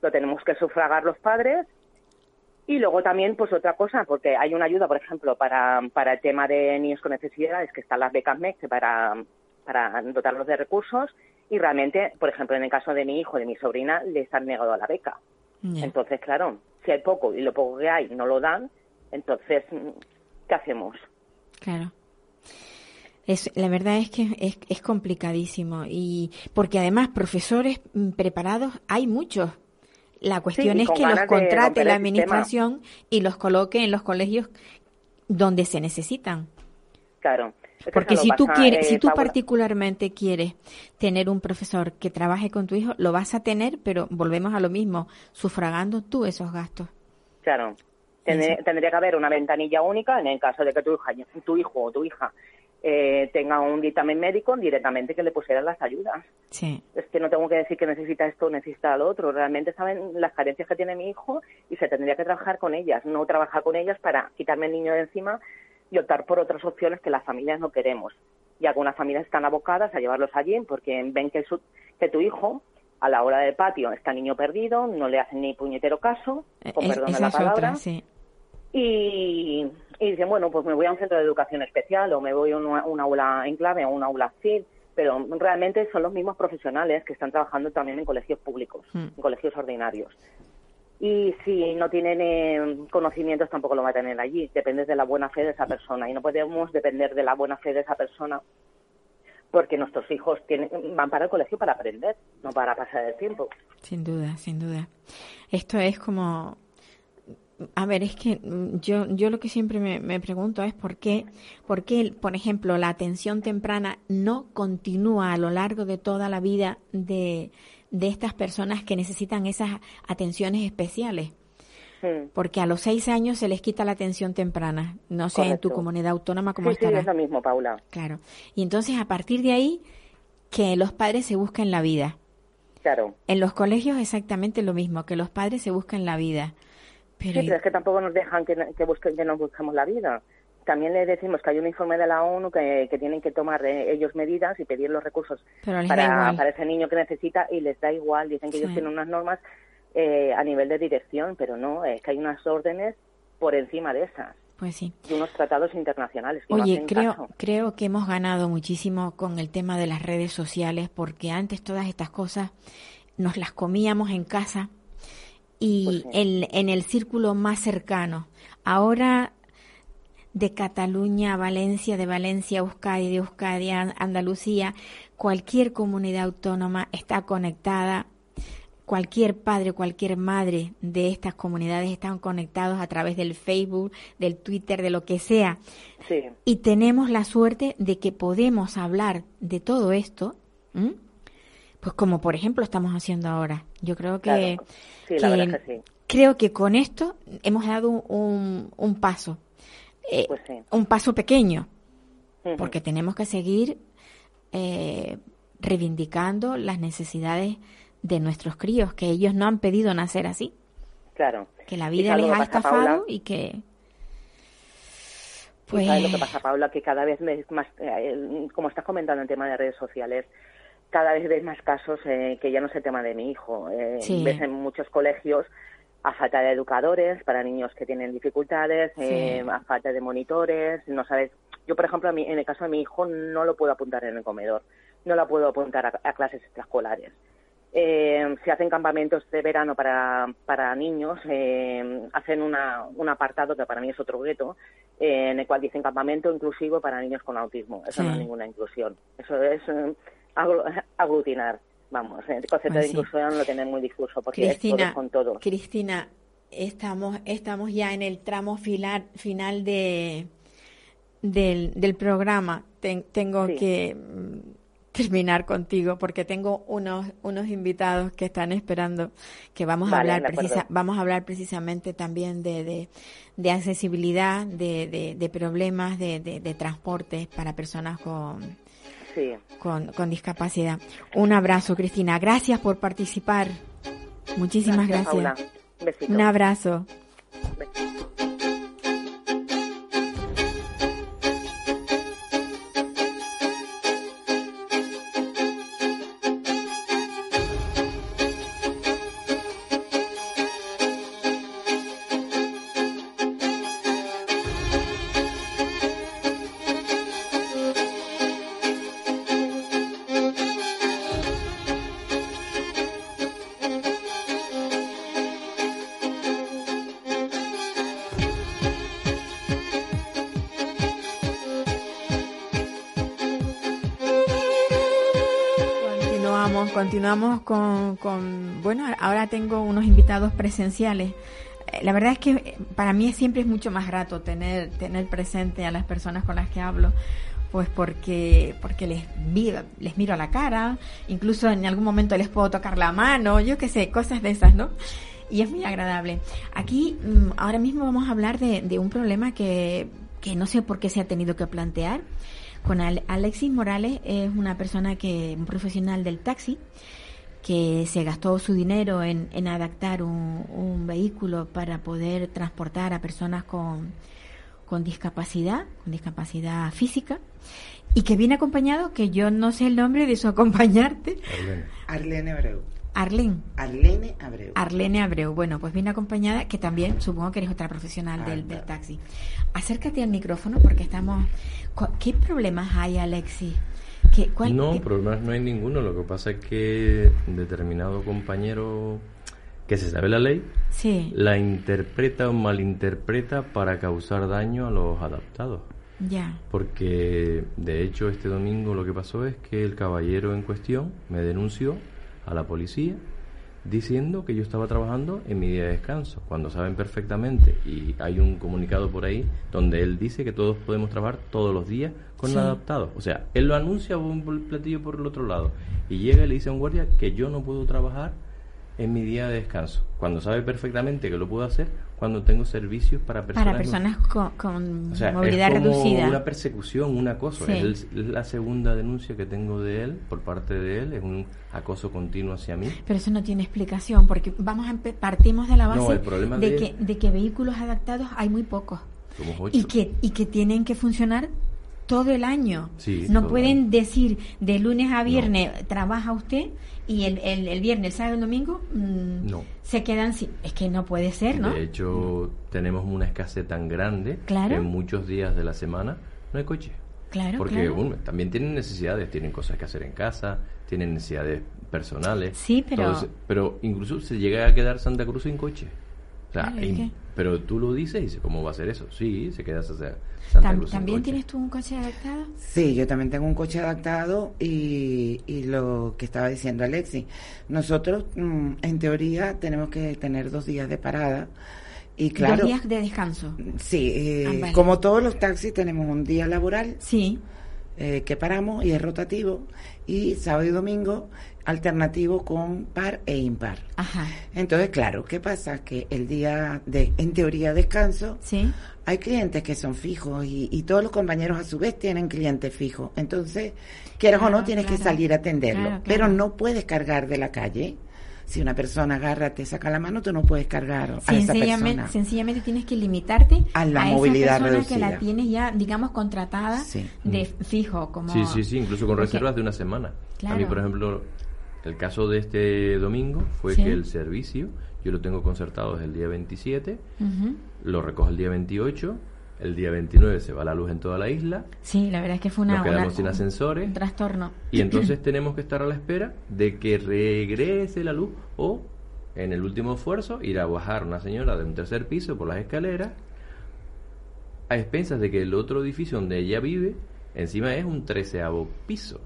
lo tenemos que sufragar los padres. Y luego también, pues otra cosa, porque hay una ayuda, por ejemplo, para, para el tema de niños con necesidades, que están las becas MEC para, para dotarlos de recursos, y realmente, por ejemplo, en el caso de mi hijo, de mi sobrina, les han negado la beca. Entonces, claro, si hay poco y lo poco que hay no lo dan, entonces, mm, ¿qué hacemos? claro. Es, la verdad es que es, es complicadísimo y porque además profesores mm, preparados hay muchos. La cuestión es que los contrate la administración y los coloque en los colegios donde se necesitan. Claro. Es que Porque si tú quieres, eh, si tú Paula. particularmente quieres tener un profesor que trabaje con tu hijo, lo vas a tener, pero volvemos a lo mismo, sufragando tú esos gastos. Claro. Tendría, tendría que haber una ventanilla única en el caso de que tu, hija, tu hijo o tu hija eh, tenga un dictamen médico directamente que le pusieran las ayudas. Sí, Es que no tengo que decir que necesita esto o necesita lo otro. Realmente saben las carencias que tiene mi hijo y se tendría que trabajar con ellas, no trabajar con ellas para quitarme el niño de encima y optar por otras opciones que las familias no queremos. Y algunas familias están abocadas a llevarlos allí porque ven que, su- que tu hijo, a la hora del patio, está niño perdido, no le hacen ni puñetero caso, con Es- perdón de la palabra otra, sí. Y, y dicen, bueno, pues me voy a un centro de educación especial o me voy a una, una aula en clave o una aula CID, pero realmente son los mismos profesionales que están trabajando también en colegios públicos, Mm. en colegios ordinarios. Y si no tienen eh, conocimientos tampoco lo va a tener allí, depende de la buena fe de esa persona y no podemos depender de la buena fe de esa persona porque nuestros hijos tienen, van para el colegio para aprender, no para pasar el tiempo. Sin duda, sin duda. Esto es como, a ver, es que mm, yo, yo lo que siempre me, me pregunto es por qué, por qué, por ejemplo, la atención temprana no continúa a lo largo de toda la vida de, de estas personas que necesitan esas atenciones especiales. Mm. Porque a los seis años se les quita la atención temprana. No sé en tu comunidad autónoma cómo Sí, sí, estará. es lo mismo, Paula. Claro. Y entonces a partir de ahí, que los padres se busquen la vida. Claro. En los colegios exactamente lo mismo, que los padres se buscan la vida. Pero, Sí, pero es que tampoco nos dejan que, que, busquen, que nos busquemos la vida. También les decimos que hay un informe de la ONU que, que tienen que tomar eh, ellos medidas y pedir los recursos para, para ese niño que necesita y les da igual. Dicen que ellos tienen unas normas eh, a nivel de dirección, pero no, es que hay unas órdenes por encima de esas Pues sí. y unos tratados internacionales. Que Oye, creo, caso. creo que hemos ganado muchísimo con el tema de las redes sociales, porque antes todas estas cosas nos las comíamos en casa y Pues sí. en, en el círculo más cercano. Ahora de Cataluña a Valencia, de Valencia a Euskadi, de Euskadi a Andalucía, cualquier comunidad autónoma está conectada. Cualquier padre, cualquier madre de estas comunidades están conectados a través del Facebook, del Twitter, de lo que sea. Sí, Y tenemos la suerte de que podemos hablar de todo esto, ¿m? Pues como por ejemplo estamos haciendo ahora. Yo creo que, claro. Sí, la que- verdad es que sí. creo que con esto hemos dado un, un paso, eh, Pues sí. un paso pequeño, porque tenemos que seguir eh, reivindicando las necesidades de nuestros críos, que ellos no han pedido nacer así, Claro. que la ¿Y vida les ha estafado Paula? y que... Pues, sabes lo que pasa, Paula, que cada vez más, eh, como estás comentando en tema de redes sociales, cada vez ves más casos eh, que ya no es el tema de mi hijo. eh, Sí. Ves en muchos colegios a falta de educadores para niños que tienen dificultades, eh, a falta de monitores, no sabes. Yo, por ejemplo, en el caso de mi hijo no lo puedo apuntar en el comedor, no lo puedo apuntar a, a clases extraescolares. Eh, se hacen campamentos de verano para, para niños, eh, hacen una, un apartado que para mí es otro reto, eh, en el cual dicen campamento inclusivo para niños con autismo. Eso no es ninguna inclusión. Eso es aglutinar. Vamos, el concepto Pues de sí. inclusión lo tienen muy discurso porque es Cristina, todos con todos. Cristina, estamos, estamos ya en el tramo final, final de, del, del programa ten- tengo Sí. que mm, terminar contigo porque tengo unos unos invitados que están esperando que vamos a hablar precisa, vamos a hablar precisamente también de, de, de accesibilidad de, de, de problemas de, de, de transporte para personas con, Sí. con, con discapacidad un abrazo Cristina gracias por participar muchísimas gracias. Un besito. un abrazo con, con, bueno, ahora tengo unos invitados presenciales. Eh, La verdad es que eh, para mí siempre es mucho más grato tener, tener presente a las personas con las que hablo, pues porque, porque les, vi- les miro a la cara, incluso en algún momento les puedo tocar la mano, yo qué sé, cosas de esas, ¿no? Y es muy agradable. Aquí, mm, ahora mismo vamos a hablar de, de un problema que, que no sé por qué se ha tenido que plantear. Con Al- Alexis Morales es una persona que, un profesional del taxi, que se gastó su dinero en, en adaptar un, un vehículo para poder transportar a personas con, con discapacidad, con discapacidad física, y que viene acompañado, que yo no sé el nombre de su acompañante, Arlene. Arlene Abreu. Arlene. Arlene Abreu. Arlene Abreu. Bueno, pues viene acompañada, que también supongo que eres otra profesional Ah, del, del taxi. Acércate al micrófono porque estamos... ¿Qué problemas hay, Alexis? ¿Qué, cuál- No, qué- problemas no hay ninguno. Lo que pasa es que determinado compañero que se sabe la ley Sí, la interpreta o malinterpreta para causar daño a los adaptados. ya. Porque de hecho este domingo lo que pasó es que el caballero en cuestión me denunció a la policía diciendo que yo estaba trabajando en mi día de descanso, cuando saben perfectamente y hay un comunicado por ahí donde él dice que todos podemos trabajar todos los días con Sí. adaptados. O sea, él lo anuncia un platillo por el otro lado y llega y le dice a un guardia que yo no puedo trabajar en mi día de descanso, cuando sabe perfectamente que lo puedo hacer cuando tengo servicios para personas Para personas con, con o sea, movilidad es como reducida. una persecución, un acoso. Sí. Es, el- es la segunda denuncia que tengo de él, por parte de él, es un acoso continuo hacia mí. Pero eso no tiene explicación, porque vamos a partimos de la base No, de, de- que, de que vehículos adaptados hay muy pocos Somos ocho. y que, y que tienen que funcionar todo el año. Sí, no pueden decir de lunes a viernes trabaja usted y el, el, el viernes, el sábado y el domingo mm, No. se quedan sin... Es que no puede ser, ¿no? De hecho, tenemos una escasez tan grande Claro. que en muchos días de la semana no hay coche. Claro, Porque claro. también tienen necesidades, tienen cosas que hacer en casa, tienen necesidades personales. Sí, pero- Entonces, pero incluso se llega a quedar Santa Cruz sin coche. Pero tú lo dices y dices, ¿cómo va a ser eso? Sí, se queda Sa- Santa Cruz ¿También coche. tienes tú un coche adaptado? Sí, yo también tengo un coche adaptado y, y lo que estaba diciendo Alexi, nosotros mm, en teoría tenemos que tener dos días de parada y claro, Dos días de descanso. sí, eh, Ah, vale. como todos los taxis tenemos un día laboral Sí, eh, que paramos y es rotativo y sábado y domingo alternativo con par e impar. ajá. Entonces, claro, ¿qué pasa? Que el día de, en teoría, descanso, Sí, hay clientes que son fijos y, y todos los compañeros a su vez tienen clientes fijos. Entonces, quieras o no, tienes que salir a atenderlo. Claro, Pero no puedes cargar de la calle. Si una persona agarra, te saca la mano, tú no puedes cargar a esa sencillamente, persona. sencillamente tienes que limitarte A la esa movilidad persona que la reducida. tienes ya, digamos, contratada Sí. de fijo. como Sí, sí, sí, incluso con porque- reservas de una semana. Claro. A mí, por ejemplo, el caso de este domingo fue Sí. que el servicio, yo lo tengo concertado desde el día 27, Ujú. lo recojo el día 28, el día 29 se va la luz en toda la isla, Sí, la verdad es que fue una, nos quedamos una- sin ascensores un trastorno. y entonces tenemos que estar a la espera de que regrese la luz o, en el último esfuerzo, ir a bajar una señora de un tercer piso por las escaleras a expensas de que el otro edificio donde ella vive encima es un treceavo piso.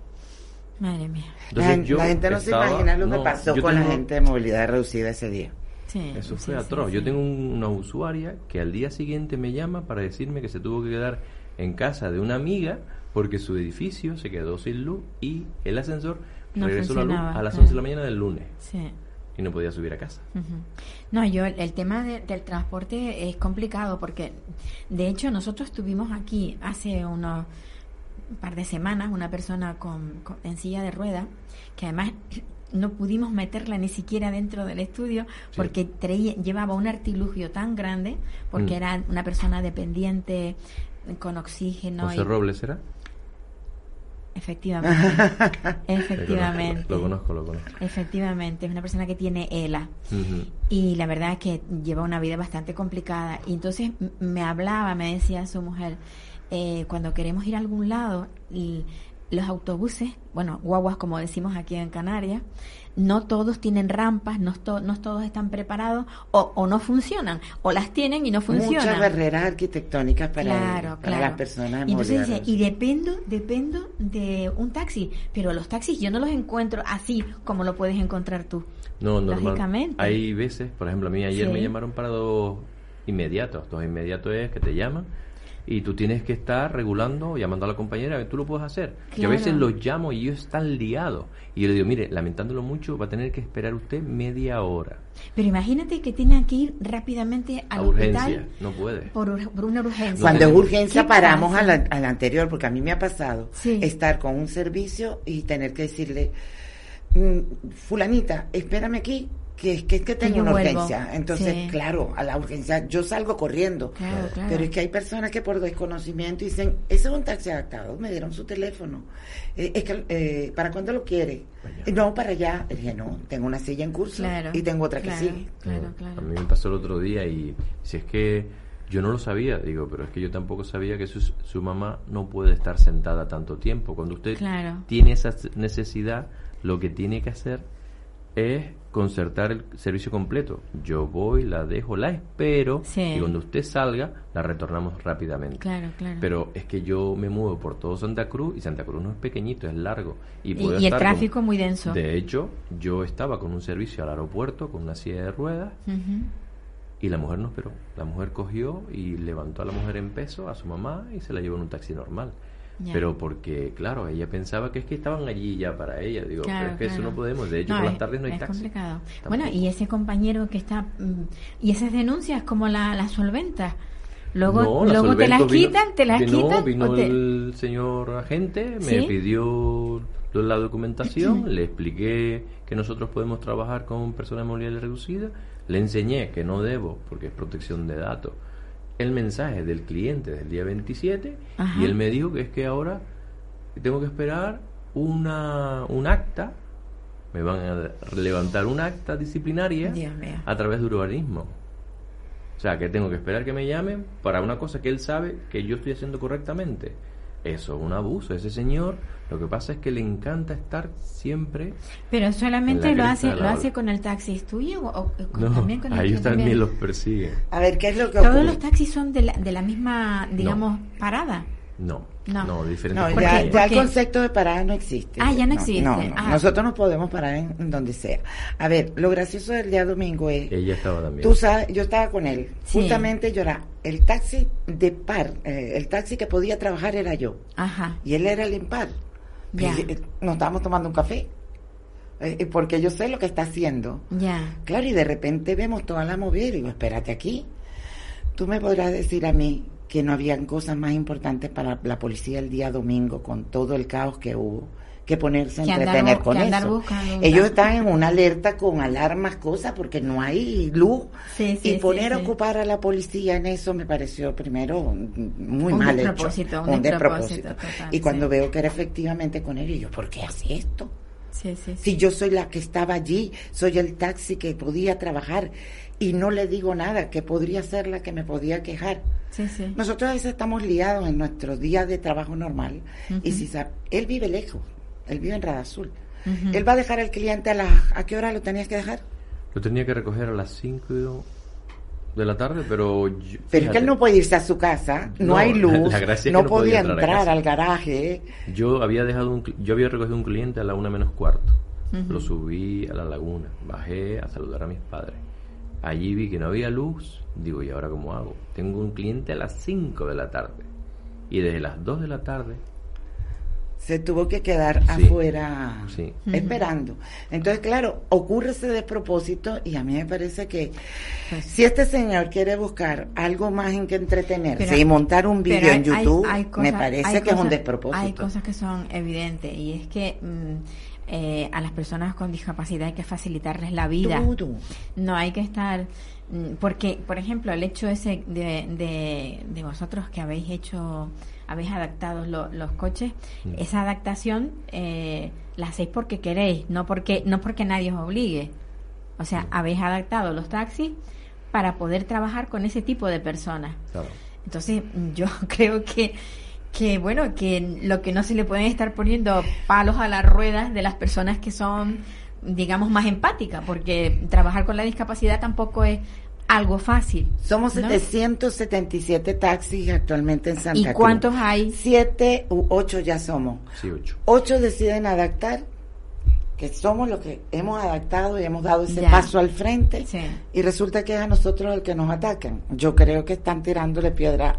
Madre mía. La, Entonces, gen- yo la gente no se imagina lo que pasó con la gente de movilidad reducida ese día. Sí, Eso fue sí, sí, atroz. Yo tengo un- una usuaria que al día siguiente me llama para decirme que se tuvo que quedar en casa de una amiga porque su edificio se quedó sin luz y el ascensor No regresó la luz a las claro. 11 de la mañana del lunes Sí. y no podía subir a casa. No, yo el, el tema de- del transporte es complicado porque de hecho nosotros tuvimos aquí hace unos par de semanas una persona con, con- en silla de ruedas que además no pudimos meterla ni siquiera dentro del estudio porque traía- llevaba un artilugio tan grande porque Mm. era una persona dependiente con oxígeno José y Robles era. efectivamente efectivamente Lo conozco, lo conozco. efectivamente es una persona que tiene ELA y la verdad es que lleva una vida bastante complicada. Y entonces me hablaba, me decía su mujer, eh, cuando queremos ir a algún lado, y los autobuses, bueno, guaguas como decimos aquí en Canarias, no todos tienen rampas, no, to- no todos están preparados o, o no funcionan, o las tienen y no funcionan. Muchas barreras arquitectónicas para, Claro, para claro. las personas Y entonces dice, y dependo, dependo de un taxi, pero los taxis yo no los encuentro así como lo puedes encontrar tú. No, normal. Lógicamente. Hay veces, por ejemplo, a mí ayer Sí. me llamaron para dos inmediatos. Dos inmediatos es que te llaman y tú tienes que estar regulando, llamando a la compañera, tú lo puedes hacer. Yo a Claro. veces los llamo y ellos están liados. Y yo le digo, mire, lamentándolo mucho, va a tener que esperar usted media hora. Pero imagínate que tengan que ir rápidamente al a urgencia. hospital No puede. por, una urgencia. Cuando es urgencia ¿Qué paramos a la, a la anterior, porque a mí me ha pasado Sí. estar con un servicio y tener que decirle, "Mm, fulanita, espérame aquí, que es que, es que tengo una vuelvo". urgencia. Entonces, Sí. claro, a la urgencia yo salgo corriendo. Claro, claro. Pero es que hay personas que por desconocimiento dicen, ese es un taxi adaptado, me dieron su teléfono. Eh, es que, eh, ¿para cuándo lo quiere? Eh, No, para allá. Le dije, no, tengo una silla en curso Claro, y tengo otra claro, que sigue. Claro, No, claro. A mí me pasó el otro día y si es que yo no lo sabía, digo, pero es que yo tampoco sabía que su, su mamá no puede estar sentada tanto tiempo. Cuando usted Claro. tiene esa necesidad, lo que tiene que hacer es concertar el servicio completo. Yo voy, la dejo, la espero Sí. y cuando usted salga, la retornamos rápidamente. Claro, claro. Pero es que yo me muevo por todo Santa Cruz y Santa Cruz no es pequeñito, es largo. Y, puedo y el estar con- tráfico muy denso. De hecho, yo estaba con un servicio al aeropuerto con una silla de ruedas y la mujer no esperó. La mujer cogió y levantó a la mujer en peso, a su mamá, y se la llevó en un taxi normal. Pero porque, claro, ella pensaba que es que estaban allí ya para ella. Digo, Claro, pero es que eso no podemos. De hecho, No, por es- las tardes no hay es taxi. complicado. Bueno, y ese compañero que está... mm, y esas denuncias, como la, las solventas. Luego, No, la luego te las vino- quitan, te las vino- quitan. Vino te- el señor agente, me ¿Sí? pidió la documentación, le expliqué que nosotros podemos trabajar con personas movilidad reducida, le enseñé que no debo, porque es protección de datos, el mensaje del cliente del día 27 Ajá. y él me dijo que es que ahora tengo que esperar una, un acta, me van a levantar un acta disciplinaria a través de urbanismo. O sea, que tengo que esperar que me llamen para una cosa que él sabe que yo estoy haciendo correctamente. Eso es un abuso. Ese señor, lo que pasa es que le encanta estar siempre. Pero solamente En la lo hace lo hace con el taxi. ¿Es tuyo o, o con- No, también con el ellos también los persiguen. A ver, ¿qué es lo que Todos ocurre? los taxis son de la, de la misma, digamos, parada. No, No. no, diferentes No, ¿Por ya, ya el concepto de parada no existe. Ah, ya no existe. No, no. Ah. Nosotros nos podemos parar en, en donde sea. A ver, lo gracioso del día domingo es, Ella estaba también. tú sabes, yo estaba con él. Sí. Justamente yo era el taxi de par, eh, el taxi que podía trabajar era yo. Ajá. Y él era el impar. Ya. Y, eh, nos estábamos tomando un café. Eh, porque yo sé lo que está haciendo. Ya. Claro, y de repente vemos toda la movida y digo, espérate aquí. Tú me podrás decir a mí que no habían cosas más importantes para la policía el día domingo con todo el caos que hubo que ponerse a andar entretener con eso. buscando Ellos están en una alerta con alarmas, cosas, porque no hay luz. Sí, sí, y sí, poner a ocupar a la policía en eso me pareció primero muy Un mal despropósito, hecho. un despropósito total, y cuando veo que era efectivamente con él, y yo, ¿por qué hace esto? Sí, sí, sí. Si yo soy la que estaba allí, soy el taxi que podía trabajar y no le digo nada, que podría ser la que me podía quejar. Sí, sí. Nosotros a veces estamos liados en nuestro día de trabajo normal y si sa- él vive lejos, él vive en Radazul. Él va a dejar al cliente a las ¿a qué hora lo tenías que dejar? Lo tenía que recoger a las 5 de la tarde, pero... yo- Pero es que él no puede irse a su casa, no, No, hay luz, la gracia es no, que no podía podía entrar al garaje. Yo había dejado un, cli- yo había recogido un cliente a la una menos cuarto. Lo subí a la laguna, bajé a saludar a mis padres. Allí vi que no había luz. Digo, ¿y ahora cómo hago? Tengo un cliente a las 5 de la tarde. y desde las 2 de la tarde se tuvo que quedar Sí. afuera Sí. esperando. Entonces, claro, ocurre ese despropósito y a mí me parece que si este señor quiere buscar algo más en que entretenerse Pero- y montar un video en YouTube, hay- hay me cosas- parece que es un cosas- despropósito. Hay cosas que son evidentes y es que mm, eh, a las personas con discapacidad hay que facilitarles la vida. Todo. No hay que estar mm, porque, por ejemplo, el hecho ese de, de, de vosotros que habéis hecho, habéis adaptado lo- los coches, Mm. esa adaptación eh, la hacéis porque queréis, no porque no porque nadie os obligue. O sea, habéis adaptado los taxis para poder trabajar con ese tipo de personas. Claro. Entonces, yo creo que, que, bueno, que lo que no se le pueden estar poniendo palos a las ruedas de las personas que son, digamos, más empáticas, porque trabajar con la discapacidad tampoco es algo fácil. Somos ¿no? 777 taxis actualmente en Santa ¿Y Cruz. cuántos hay? Siete u ocho ya somos. Sí, 8. Ocho deciden adaptar, que somos los que hemos adaptado y hemos dado ese Ya. paso al frente, Sí. y resulta que es a nosotros el que nos atacan. Yo creo que están tirándole piedra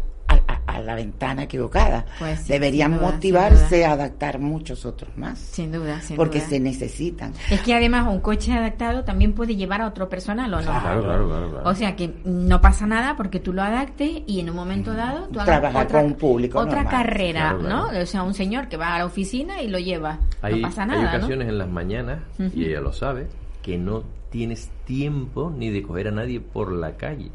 a, la ventana equivocada. Pues sí, Deberían duda, motivarse a adaptar muchos otros más, Sin duda, sin porque duda. se necesitan. Es que además un coche adaptado también puede llevar a otro personal o no. Claro, claro, claro. claro. O sea que no pasa nada porque tú lo adaptes y en un momento dado tú hagas Trabajar otra, con un público otra normal. carrera, Claro, claro. ¿no? O sea, un señor que va a la oficina y lo lleva. hay, no pasa hay nada, ¿no? ocasiones en las mañanas, y ella lo sabe, que no tienes tiempo ni de coger a nadie por la calle.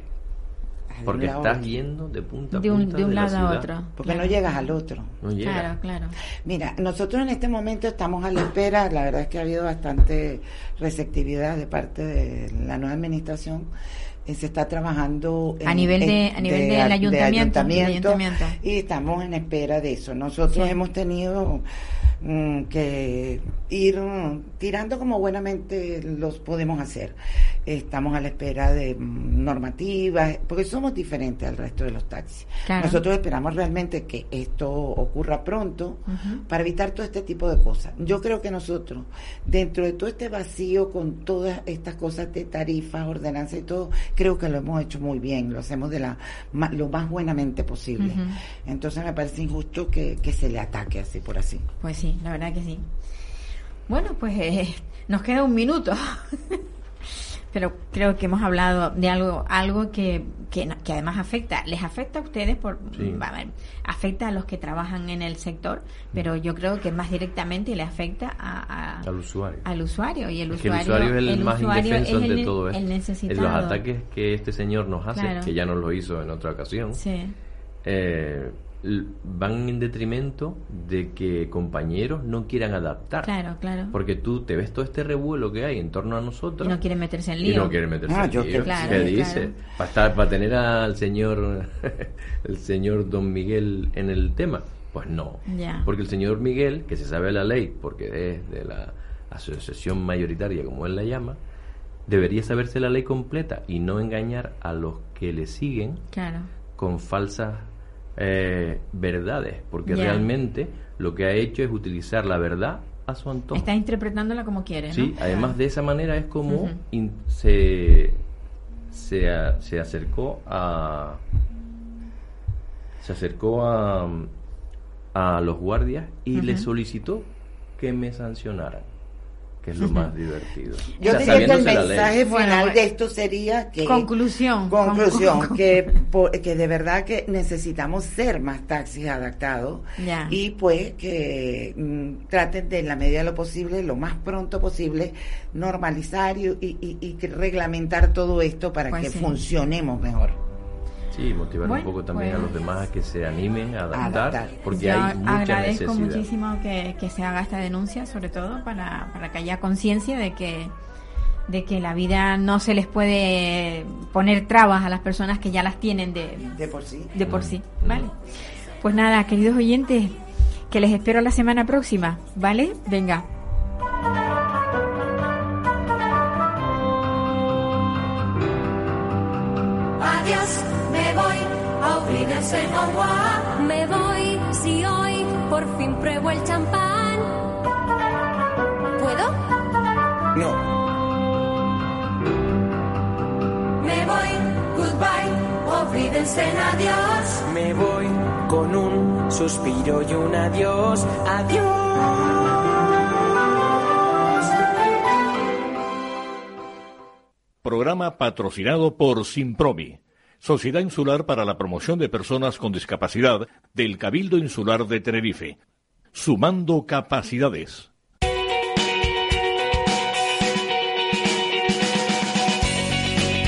Porque De estás yendo de punta a De un, punta de un la lado a otro. Porque Claro. no llegas al otro. No llega. Claro, claro. Mira, nosotros en este momento estamos a la espera, la verdad es que ha habido bastante receptividad de parte de la nueva administración. Eh, se está trabajando A nivel de- a nivel del ayuntamiento, del ayuntamiento. y estamos en espera de eso. Nosotros Sí. hemos tenido que ir mm, tirando como buenamente los podemos hacer. Estamos a la espera de mm, normativas, porque somos diferentes al resto de los taxis. Claro. Nosotros esperamos realmente que esto ocurra pronto para evitar todo este tipo de cosas. Yo creo que nosotros, dentro de todo este vacío con todas estas cosas de tarifas, ordenanzas y todo, creo que lo hemos hecho muy bien, lo hacemos de la lo más buenamente posible. Entonces me parece injusto que, que se le ataque así por así. Pues sí, la verdad que sí. Bueno, pues eh, nos queda un minuto. Pero creo que hemos hablado de algo algo que, que, que además afecta, les afecta a ustedes, por Sí. a ver, afecta a los que trabajan en el sector, pero yo creo que más directamente le afecta a, a- Al usuario. al usuario y el Es usuario, el usuario es el, más indefenso de todo esto. el los ataques que este señor nos hace, Claro. que ya nos lo hizo en otra ocasión, Sí, eh, van en detrimento de que compañeros no quieran adaptar. claro, claro. Porque tú te ves todo este revuelo que hay en torno a nosotros Y no quieren meterse en y lío. no quieren meterse Ah, en yo lío. Claro, ¿Qué claro. dice? Para, estar, para tener al señor, el señor Don Miguel en el tema. Pues no. Ya. Porque el señor Miguel, que se sabe la ley, porque es de la asociación mayoritaria, como él la llama, debería saberse la ley completa y no engañar a los que le siguen Claro. con falsas eh, verdades, porque realmente lo que ha hecho es utilizar la verdad a su antojo. Está interpretándola como quiere, ¿no? Sí, además de esa manera es como in- se, se, a- se acercó a se acercó a, a los guardias y Ujú. les solicitó que me sancionaran, que es lo más divertido. Yo O sea, diría que el mensaje final bueno. de esto sería que... Conclusión. Conclusión, Con- que, por- que de verdad que necesitamos ser más taxis adaptados Ya. y pues que mm, traten de en la medida de lo posible, lo más pronto posible, normalizar y, y- y- reglamentar todo esto para Pues que sí. funcionemos mejor. Sí, motivar Bueno, un poco también pues- a los demás a que se animen a adaptar, Adaptar. porque Yo hay mucha agradezco necesidad. muchísimo que, que se haga esta denuncia, sobre todo para, para que haya conciencia de que de que la vida no se les puede poner trabas a las personas que ya las tienen de, De por sí. de por sí, ¿vale? Pues nada, queridos oyentes, que les espero la semana próxima, ¿vale? Venga. No. Me voy, goodbye, olvídense en adiós. Me voy, con un suspiro y un adiós, adiós. Programa patrocinado por Simpromi, Sociedad Insular para la Promoción de Personas con Discapacidad del Cabildo Insular de Tenerife. Sumando capacidades.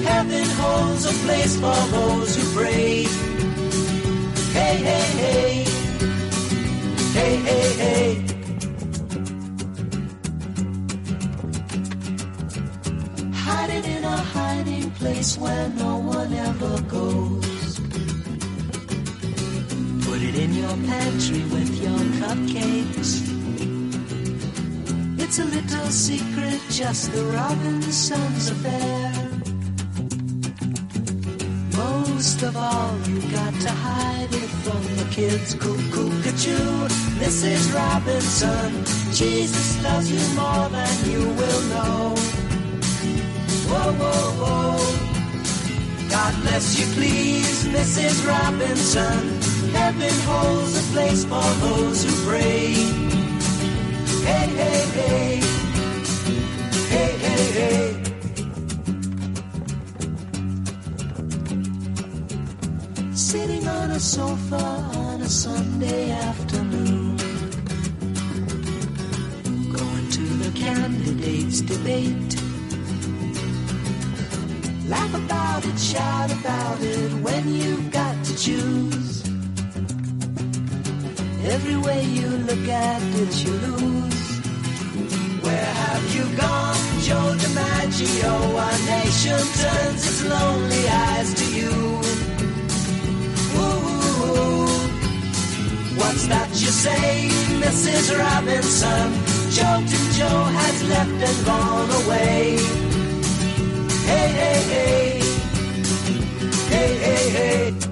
Heaven holds a place for those who pray. Hey, hey, hey. Hey, hey, hey. Hiding in a hiding place where no one ever goes. Put it in your pantry with your cupcakes. It's a little secret, just the Robinsons affair. Most of all, you got to hide it from the kids. Cuckoo, cuckoo, Mrs. Robinson. Jesus loves you more than you will know. Whoa, whoa, whoa. God bless you, please, Mrs. Robinson. Heaven holds a place for those who pray. Hey, hey, hey. Hey, hey, hey. Sofa on a Sunday afternoon. Going to the candidates' debate. Laugh about it, shout about it when you've got to choose. Every way you look at it, you lose. Where have you gone, Joe DiMaggio? Our nation turns its lonely eyes to you. That you say, Mrs. Robinson? Jolton Joe has left and gone away. Hey, hey, hey. Hey, hey, hey.